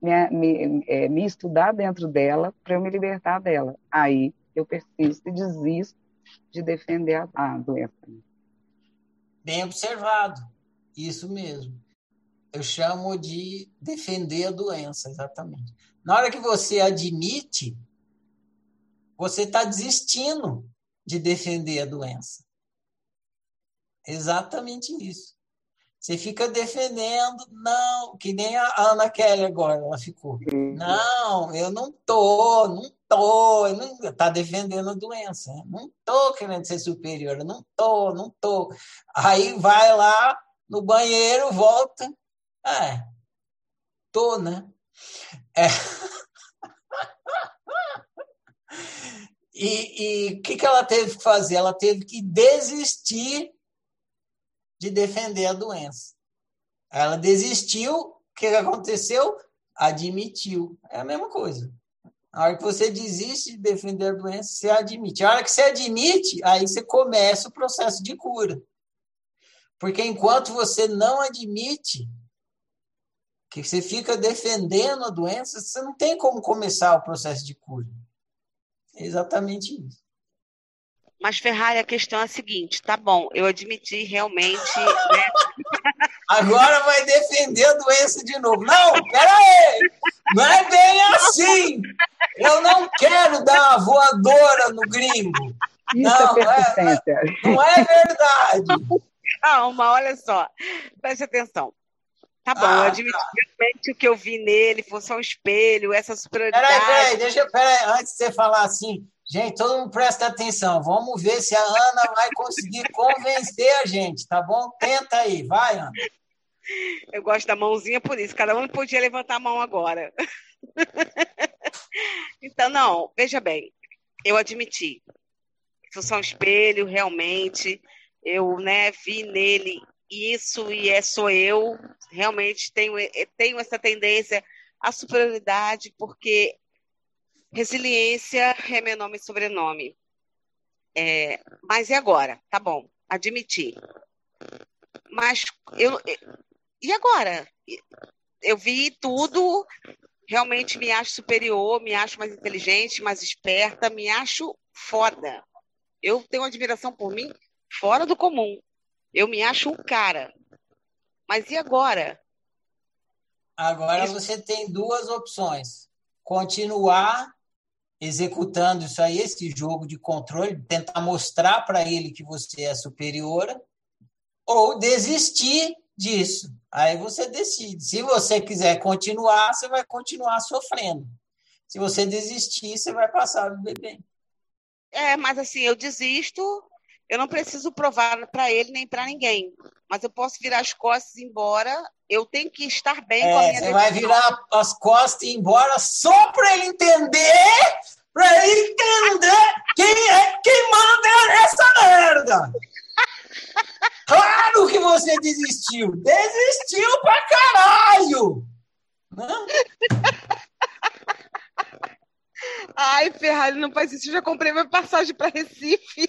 [SPEAKER 6] me, me, é, me estudar dentro dela para eu me libertar dela. Aí eu persisto e desisto de defender a, a doença.
[SPEAKER 1] Bem observado, isso mesmo. Eu chamo de defender a doença, exatamente. Na hora que você admite, você está desistindo de defender a doença. Exatamente isso. Você fica defendendo, não, que nem a Ana Kelly agora, ela ficou. Não, eu não tô, não tô, eu não, tá defendendo a doença. Não tô querendo ser superior, não tô, não tô. Aí vai lá no banheiro, volta. É, tô, né? É. E o que, que ela teve que fazer? Ela teve que desistir de defender a doença. Ela desistiu, o que aconteceu? Admitiu. É a mesma coisa. A hora que você desiste de defender a doença, você admite. A hora que você admite, aí você começa o processo de cura. Porque enquanto você não admite, que você fica defendendo a doença, você não tem como começar o processo de cura. É exatamente isso.
[SPEAKER 2] Mas, Ferrari, a questão é a seguinte: tá bom, eu admiti realmente. Né?
[SPEAKER 1] Agora vai defender a doença de novo. Não, peraí! Não é bem assim! Eu não quero dar uma voadora no gringo.
[SPEAKER 6] Isso não, é.
[SPEAKER 1] Não é, não é verdade.
[SPEAKER 2] Calma, olha só. Preste atenção. Tá bom, ah, eu admiti tá. realmente o que eu vi nele, foi só um espelho, essa superioridade.
[SPEAKER 1] Peraí, peraí, deixa, peraí, antes de você falar assim, gente, todo mundo presta atenção, vamos ver se a Ana vai conseguir convencer a gente, tá bom? Tenta aí, vai, Ana.
[SPEAKER 2] Eu gosto da mãozinha por isso, cada um podia levantar a mão agora. Então, não, veja bem, eu admiti. Foi só um espelho, realmente. Eu né, vi nele isso e é sou eu. Realmente tenho, eh, tenho essa tendência à superioridade, porque resiliência é meu nome e sobrenome. É, mas e agora? Tá bom, admiti. Mas eu. E agora? Eu vi tudo, realmente me acho superior, me acho mais inteligente, mais esperta, me acho foda. Eu tenho admiração por mim fora do comum. Eu me acho um cara. Mas e agora?
[SPEAKER 1] Agora isso... você tem duas opções: continuar executando isso aí, esse jogo de controle, tentar mostrar para ele que você é superior, ou desistir disso. Aí você decide. Se você quiser continuar, você vai continuar sofrendo. Se você desistir, você vai passar a viver bem.
[SPEAKER 2] É, mas assim, eu desisto eu não preciso provar para ele nem para ninguém, mas eu posso virar as costas e ir embora. Eu tenho que estar bem é, com a minha
[SPEAKER 1] Você decisão. vai virar as costas e ir embora só para ele entender, para ele entender quem é quem manda nessa merda. Claro que você desistiu. Desistiu pra caralho. Não?
[SPEAKER 2] Ai, Ferrari, não faz isso. Eu já comprei minha passagem para Recife.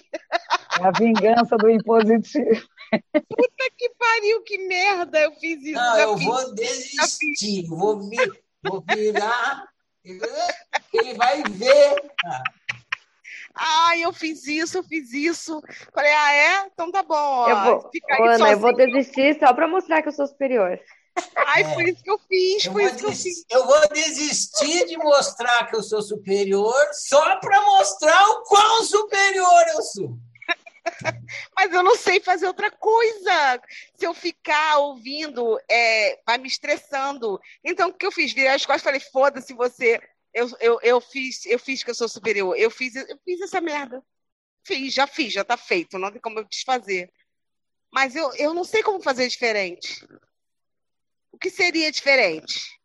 [SPEAKER 6] É a vingança do impositivo.
[SPEAKER 2] Puta que pariu, que merda. Eu fiz isso.
[SPEAKER 1] Não, eu fiz, vou desistir. Vou, vir, vou virar. Ele vai ver.
[SPEAKER 2] Ai, eu fiz isso, eu fiz isso. Falei, ah, é? Então tá bom. Ó.
[SPEAKER 7] Eu vou, Ana, eu vou desistir só para mostrar que eu sou superior.
[SPEAKER 2] Ai, é. foi isso que eu fiz, eu foi isso que eu fiz.
[SPEAKER 1] Eu vou desistir de mostrar que eu sou superior só para mostrar o quão superior eu sou.
[SPEAKER 2] Mas eu não sei fazer outra coisa. Se eu ficar ouvindo, é, vai me estressando. Então, o que eu fiz? Virei as costas e falei: foda-se você. Eu, eu, eu, fiz, eu fiz que eu sou superior. Eu fiz, eu fiz essa merda. Fiz, já fiz, já tá feito. Não tem como eu desfazer. Mas eu, eu não sei como fazer diferente. O que seria diferente?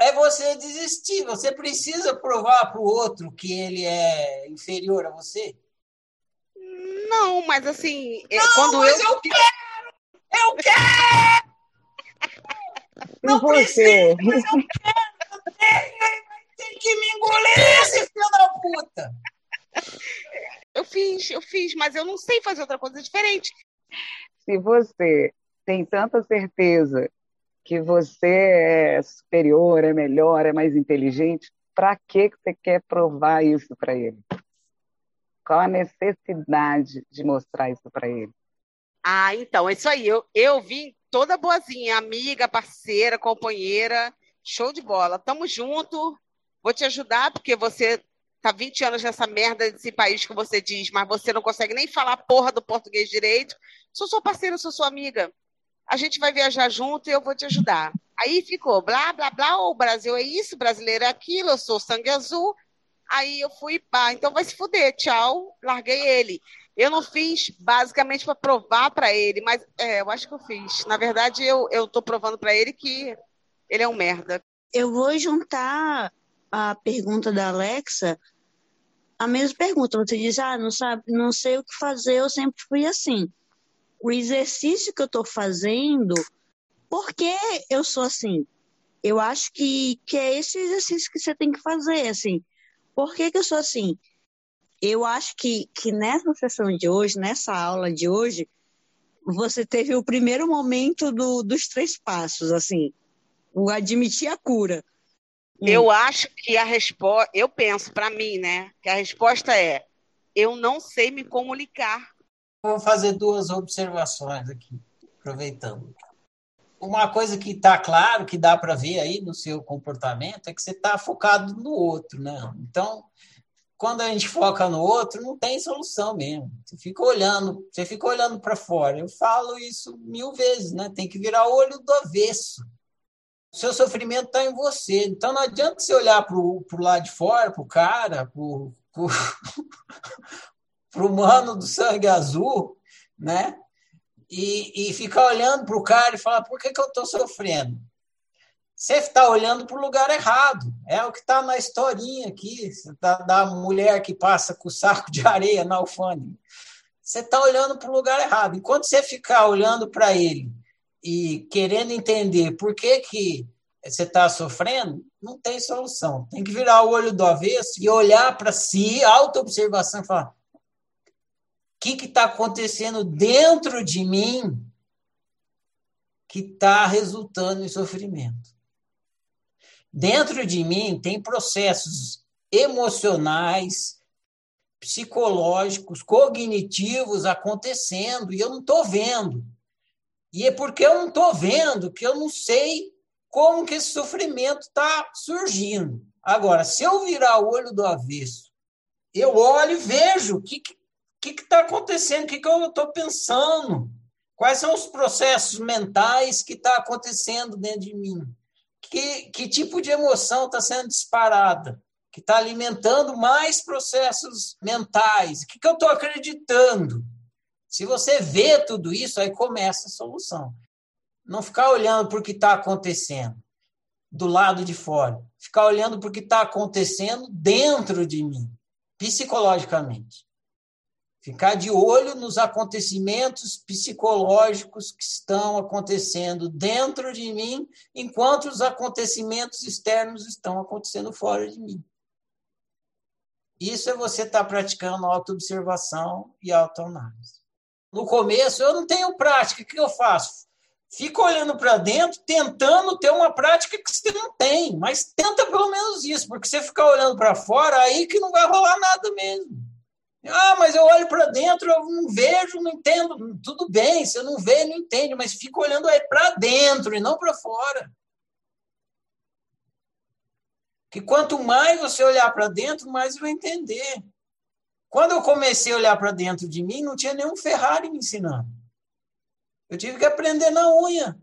[SPEAKER 1] É você desistir. Você precisa provar para o outro que ele é inferior a você?
[SPEAKER 2] Não, mas assim,
[SPEAKER 1] é, não,
[SPEAKER 2] quando
[SPEAKER 1] mas eu... eu quero! Eu quero! Não e você? mas eu quero! Eu tenho, tem que me engolir esse filho da puta!
[SPEAKER 2] Eu fiz, eu fiz, mas eu não sei fazer outra coisa diferente.
[SPEAKER 6] Se você tem tanta certeza que você é superior, é melhor, é mais inteligente, para que você quer provar isso para ele? Qual a necessidade de mostrar isso para ele?
[SPEAKER 2] Ah, então, é isso aí. Eu, eu vim toda boazinha, amiga, parceira, companheira, show de bola. Tamo junto, vou te ajudar, porque você tá 20 anos nessa merda desse país que você diz, mas você não consegue nem falar porra do português direito. Sou sua parceira, sou sua amiga. A gente vai viajar junto e eu vou te ajudar. Aí ficou blá, blá, blá, o Brasil é isso, brasileiro é aquilo, eu sou sangue azul. Aí eu fui, pá, então vai se fuder, tchau, larguei ele. Eu não fiz basicamente para provar para ele, mas é, eu acho que eu fiz. Na verdade, eu, eu tô provando para ele que ele é um merda.
[SPEAKER 3] Eu vou juntar a pergunta da Alexa a mesma pergunta. Você diz, ah, não sabe, não sei o que fazer, eu sempre fui assim. O exercício que eu estou fazendo, por que eu sou assim? Eu acho que, que é esse exercício que você tem que fazer, assim. Por que, que eu sou assim? Eu acho que, que nessa sessão de hoje, nessa aula de hoje, você teve o primeiro momento do, dos três passos, assim, o admitir a cura.
[SPEAKER 2] Eu acho que a resposta, eu penso para mim, né, que a resposta é: eu não sei me comunicar.
[SPEAKER 1] Vou fazer duas observações aqui, aproveitando. Uma coisa que está claro, que dá para ver aí no seu comportamento, é que você está focado no outro, né? Então, quando a gente foca no outro, não tem solução mesmo. Você fica olhando, você fica olhando para fora. Eu falo isso mil vezes, né? Tem que virar olho do avesso. O seu sofrimento está em você. Então não adianta você olhar para o lado de fora, para o cara, para o humano do sangue azul, né? E, e ficar olhando para o cara e falar: por que, que eu estou sofrendo? Você está olhando para o lugar errado. É o que está na historinha aqui, da, da mulher que passa com o saco de areia na alfândega. Você está olhando para o lugar errado. Enquanto você ficar olhando para ele e querendo entender por que, que você está sofrendo, não tem solução. Tem que virar o olho do avesso e olhar para si, auto-observação, e falar: que está acontecendo dentro de mim que está resultando em sofrimento? Dentro de mim tem processos emocionais, psicológicos, cognitivos acontecendo e eu não estou vendo. E é porque eu não estou vendo que eu não sei como que esse sofrimento está surgindo. Agora, se eu virar o olho do avesso, eu olho e vejo o que está acontecendo, o que, que eu estou pensando, quais são os processos mentais que estão tá acontecendo dentro de mim, que, que tipo de emoção está sendo disparada, que está alimentando mais processos mentais, o que, que eu estou acreditando. Se você vê tudo isso, aí começa a solução. Não ficar olhando para o que está acontecendo do lado de fora. Ficar olhando para o que está acontecendo dentro de mim, psicologicamente. Ficar de olho nos acontecimentos psicológicos que estão acontecendo dentro de mim, enquanto os acontecimentos externos estão acontecendo fora de mim. Isso é você estar tá praticando autoobservação e autoanálise no começo, eu não tenho prática, o que eu faço? Fico olhando para dentro, tentando ter uma prática que você não tem, mas tenta pelo menos isso, porque você ficar olhando para fora, aí que não vai rolar nada mesmo. Ah, mas eu olho para dentro, eu não vejo, não entendo. Tudo bem, você não vê, não entende, mas fica olhando aí para dentro e não para fora. Que quanto mais você olhar para dentro, mais vai entender. Quando eu comecei a olhar para dentro de mim, não tinha nenhum Ferrari me ensinando. Eu tive que aprender na unha.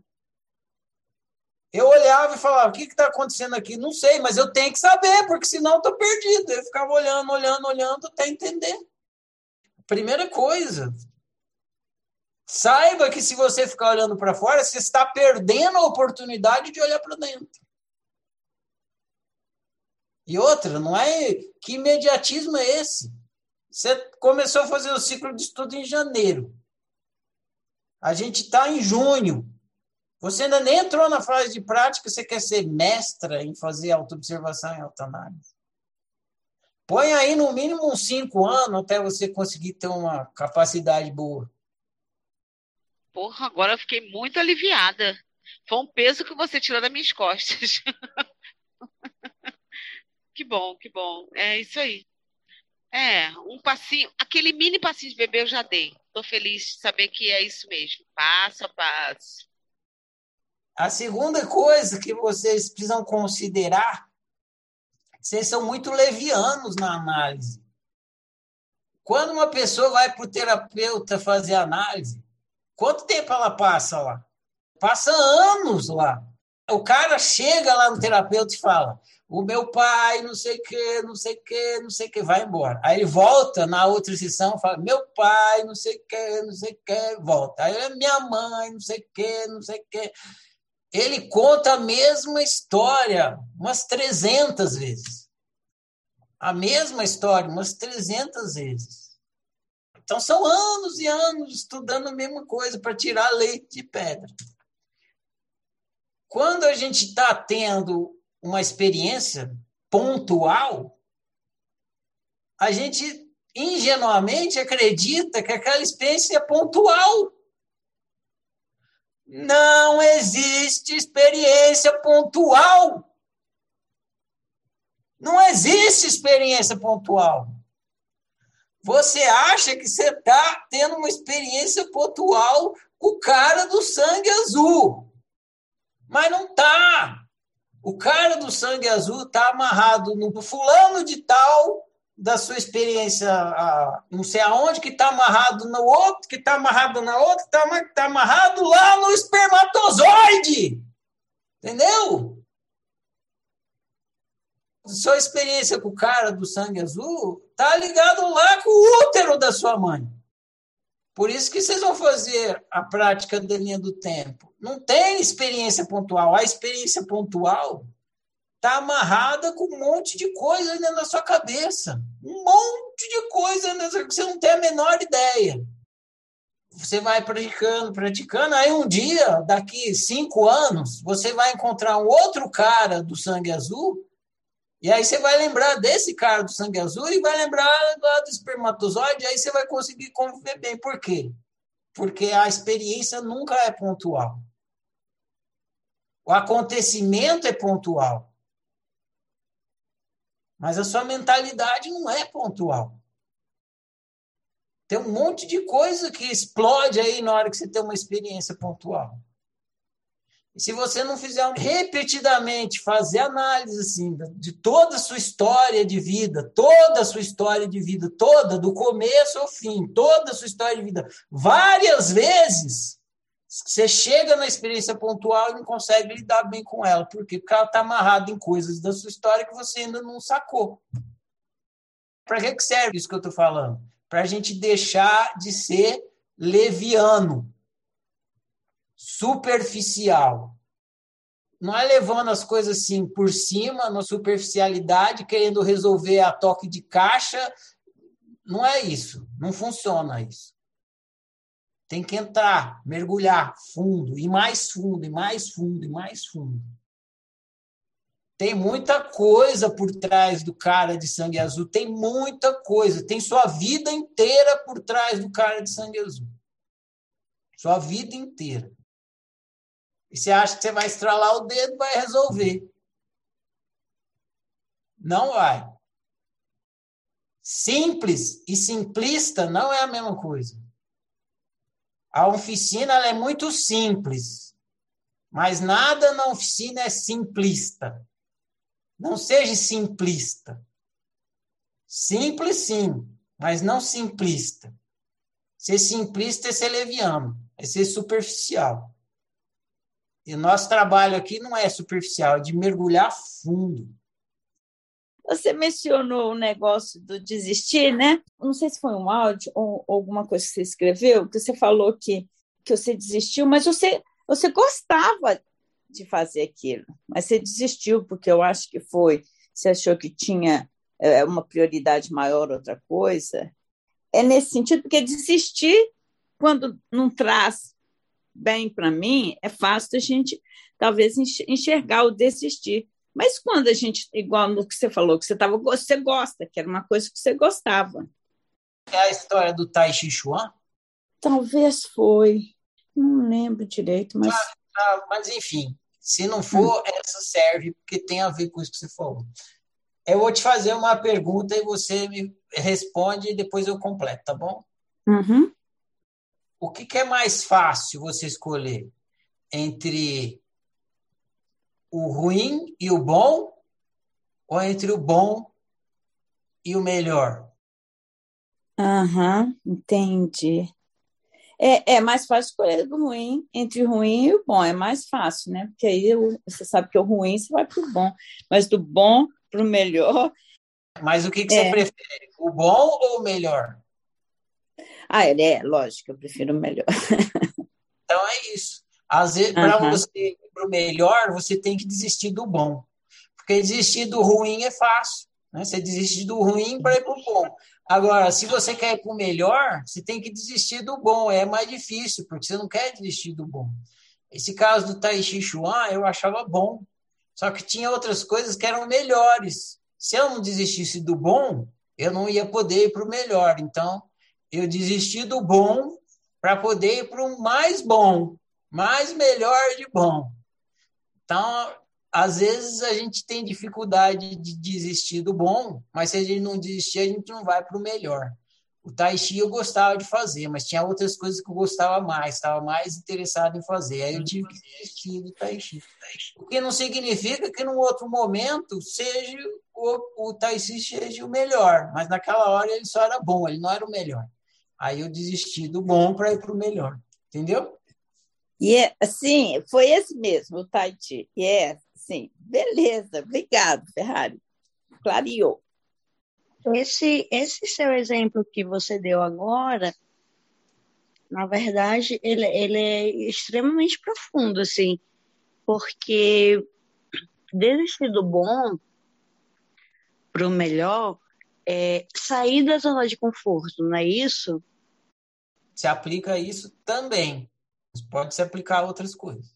[SPEAKER 1] Eu olhava e falava: o que está acontecendo aqui? Não sei, mas eu tenho que saber, porque senão eu estou perdido. Eu ficava olhando, olhando, olhando até entender. Primeira coisa, saiba que se você ficar olhando para fora, você está perdendo a oportunidade de olhar para dentro. E outra, não é que imediatismo é esse? Você começou a fazer o ciclo de estudo em janeiro. A gente está em junho. Você ainda nem entrou na fase de prática, você quer ser mestra em fazer autoobservação e autoanálise. Põe aí no mínimo uns cinco anos até você conseguir ter uma capacidade boa.
[SPEAKER 2] Porra, agora eu fiquei muito aliviada. Foi um peso que você tirou das minhas costas. que bom, que bom. É isso aí. É, um passinho, aquele mini passinho de bebê eu já dei. Estou feliz de saber que é isso mesmo, passo a passo.
[SPEAKER 1] A segunda coisa que vocês precisam considerar, vocês são muito levianos na análise. Quando uma pessoa vai para o terapeuta fazer análise, quanto tempo ela passa lá? Passa anos lá. O cara chega lá no terapeuta e fala: o meu pai, não sei o que, não sei o que, não sei o que, vai embora. Aí ele volta na outra sessão fala: meu pai, não sei o que, não sei o que, volta. Aí minha mãe, não sei o que, não sei o que. Ele conta a mesma história umas 300 vezes. A mesma história umas 300 vezes. Então são anos e anos estudando a mesma coisa para tirar leite de pedra. Quando a gente está tendo uma experiência pontual, a gente ingenuamente acredita que aquela experiência é pontual. Não existe experiência pontual. Não existe experiência pontual. Você acha que você está tendo uma experiência pontual com o cara do sangue azul. Mas não está. O cara do sangue azul está amarrado no fulano de tal da sua experiência, não sei aonde, que está amarrado no outro, que está amarrado na outra, que está tá amarrado lá no espermatozoide. Entendeu? Sua experiência com o cara do sangue azul está ligado lá com o útero da sua mãe. Por isso que vocês vão fazer a prática da linha do tempo. Não tem experiência pontual. A experiência pontual está amarrada com um monte de coisa da sua cabeça. Um monte de coisa que você não tem a menor ideia. Você vai praticando, praticando, aí um dia, daqui cinco anos, você vai encontrar um outro cara do sangue azul e aí você vai lembrar desse cara do sangue azul e vai lembrar lá do espermatozoide, aí você vai conseguir conviver bem. Por quê? Porque a experiência nunca é pontual. O acontecimento é pontual. Mas a sua mentalidade não é pontual. Tem um monte de coisa que explode aí na hora que você tem uma experiência pontual. E se você não fizer repetidamente, fazer análise assim, de toda a sua história de vida, toda a sua história de vida, toda, do começo ao fim, toda a sua história de vida, várias vezes, você chega na experiência pontual e não consegue lidar bem com ela. Por quê? Porque ela está amarrada em coisas da sua história que você ainda não sacou. Para que serve isso que eu estou falando? Para a gente deixar de ser leviano superficial. Não é levando as coisas assim por cima, na superficialidade, querendo resolver a toque de caixa. Não é isso. Não funciona isso. Tem que entrar, mergulhar fundo, e mais fundo, e mais fundo, e mais fundo. Tem muita coisa por trás do cara de sangue azul, tem muita coisa. Tem sua vida inteira por trás do cara de sangue azul. Sua vida inteira. E você acha que você vai estralar o dedo vai resolver. Não vai. Simples e simplista não é a mesma coisa. A oficina é muito simples, mas nada na oficina é simplista. Não seja simplista. Simples, sim, mas não simplista. Ser simplista é ser leviano, é ser superficial. E o nosso trabalho aqui não é superficial, é de mergulhar fundo.
[SPEAKER 4] Você mencionou o negócio do desistir, né? Não sei se foi um áudio ou alguma coisa que você escreveu, que você falou que, que você desistiu, mas você, você gostava de fazer aquilo, mas você desistiu porque eu acho que foi, você achou que tinha é, uma prioridade maior, outra coisa. É nesse sentido, porque desistir, quando não traz bem para mim, é fácil a gente talvez enxergar o desistir. Mas quando a gente, igual no que você falou, que você, tava, você gosta, que era uma coisa que você gostava.
[SPEAKER 1] É a história do Tai Chi Chuan?
[SPEAKER 4] Talvez foi. Não lembro direito, mas. Ah,
[SPEAKER 1] ah, mas enfim, se não for, hum. essa serve, porque tem a ver com isso que você falou. Eu vou te fazer uma pergunta e você me responde e depois eu completo, tá bom?
[SPEAKER 4] Uhum
[SPEAKER 1] o que, que é mais fácil você escolher entre o ruim e o bom ou entre o bom e o melhor?
[SPEAKER 4] Aham, uhum, entendi. É, é mais fácil escolher do ruim, entre o ruim e o bom, é mais fácil, né? Porque aí você sabe que o ruim você vai para o bom, mas do bom para o melhor.
[SPEAKER 1] Mas o que, que é. você prefere? O bom ou o melhor?
[SPEAKER 4] Ah, é, lógico, eu prefiro o melhor.
[SPEAKER 1] Então é isso. Às vezes, uhum. para você para o melhor, você tem que desistir do bom. Porque desistir do ruim é fácil. Né? Você desiste do ruim para ir para o bom. Agora, se você quer ir para o melhor, você tem que desistir do bom. É mais difícil, porque você não quer desistir do bom. Esse caso do Tai Chi Chuan, eu achava bom. Só que tinha outras coisas que eram melhores. Se eu não desistisse do bom, eu não ia poder ir para o melhor. Então, eu desisti do bom para poder ir para o mais bom, mais melhor de bom. Então, às vezes a gente tem dificuldade de desistir do bom, mas se a gente não desistir, a gente não vai para o melhor. O tai chi eu gostava de fazer, mas tinha outras coisas que eu gostava mais, estava mais interessado em fazer. Aí eu tive que desistir do tai chi. O que não significa que num outro momento seja o, o tai chi seja o melhor, mas naquela hora ele só era bom, ele não era o melhor. Aí eu desisti do bom para ir para o melhor, entendeu?
[SPEAKER 4] E é, assim, foi esse mesmo, o Tai Chi. E é, Sim, beleza, obrigado, Ferrari. Clareou.
[SPEAKER 3] Esse, esse seu exemplo que você deu agora, na verdade, ele, ele é extremamente profundo, assim, porque desistir do bom para o melhor é sair da zona de conforto, não é isso?
[SPEAKER 1] Se aplica isso também. Pode se aplicar a outras coisas.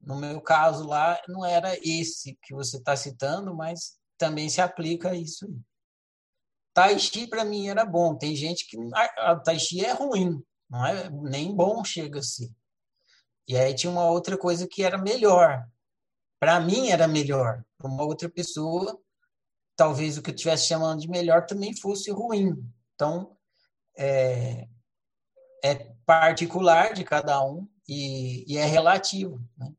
[SPEAKER 1] No meu caso lá, não era esse que você está citando, mas também se aplica a isso. Tai Chi para mim era bom. Tem gente que a, a Tai Chi é ruim, não é nem bom chega a ser. E aí tinha uma outra coisa que era melhor. Para mim era melhor. Para uma outra pessoa, talvez o que eu estivesse chamando de melhor também fosse ruim. Então, é, é particular de cada um e, e é relativo. Né?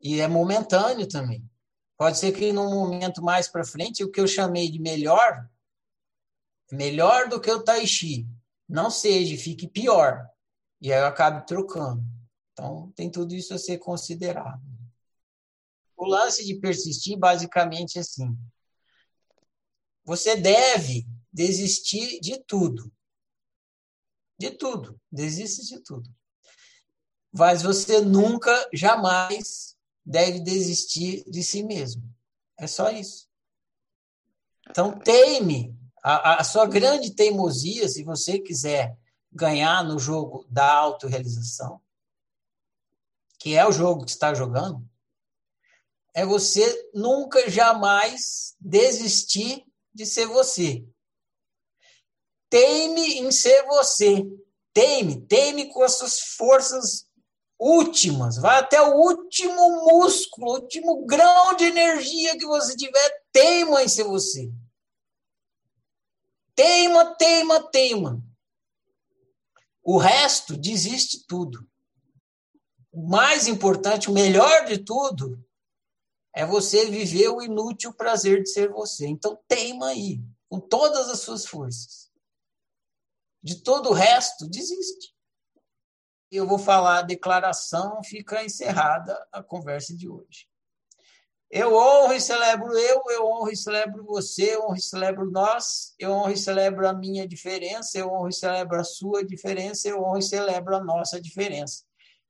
[SPEAKER 1] E é momentâneo também. Pode ser que num momento mais para frente, o que eu chamei de melhor, melhor do que o Tai Chi, não seja, fique pior. E aí eu acabe trocando. Então, tem tudo isso a ser considerado. O lance de persistir, basicamente, é assim: você deve desistir de tudo. De tudo. Desista de tudo. Mas você nunca, jamais deve desistir de si mesmo. É só isso. Então, teime. A, a sua grande teimosia, se você quiser ganhar no jogo da autorrealização, que é o jogo que está jogando, é você nunca jamais desistir de ser você. Teime em ser você. Teime, teime com as suas forças últimas, vai até o último músculo, o último grão de energia que você tiver, teima em ser você. Teima, teima, teima. O resto desiste tudo. O mais importante, o melhor de tudo, é você viver o inútil prazer de ser você. Então teima aí, com todas as suas forças. De todo o resto, desiste eu vou falar a declaração, fica encerrada a conversa de hoje. Eu honro e celebro eu, eu honro e celebro você, eu honro e celebro nós, eu honro e celebro a minha diferença, eu honro e celebro a sua diferença, eu honro e celebro a nossa diferença.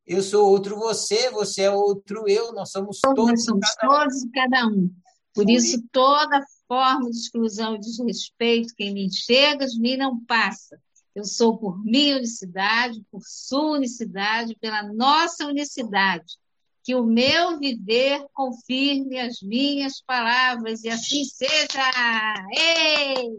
[SPEAKER 1] Eu sou outro você, você é outro eu, nós somos todos, nós
[SPEAKER 8] somos cada todos e cada um. Por isso, toda forma de exclusão e desrespeito, quem me enxerga, me não passa. Eu sou por minha unicidade, por sua unicidade, pela nossa unicidade. Que o meu viver confirme as minhas palavras e assim seja. Ei!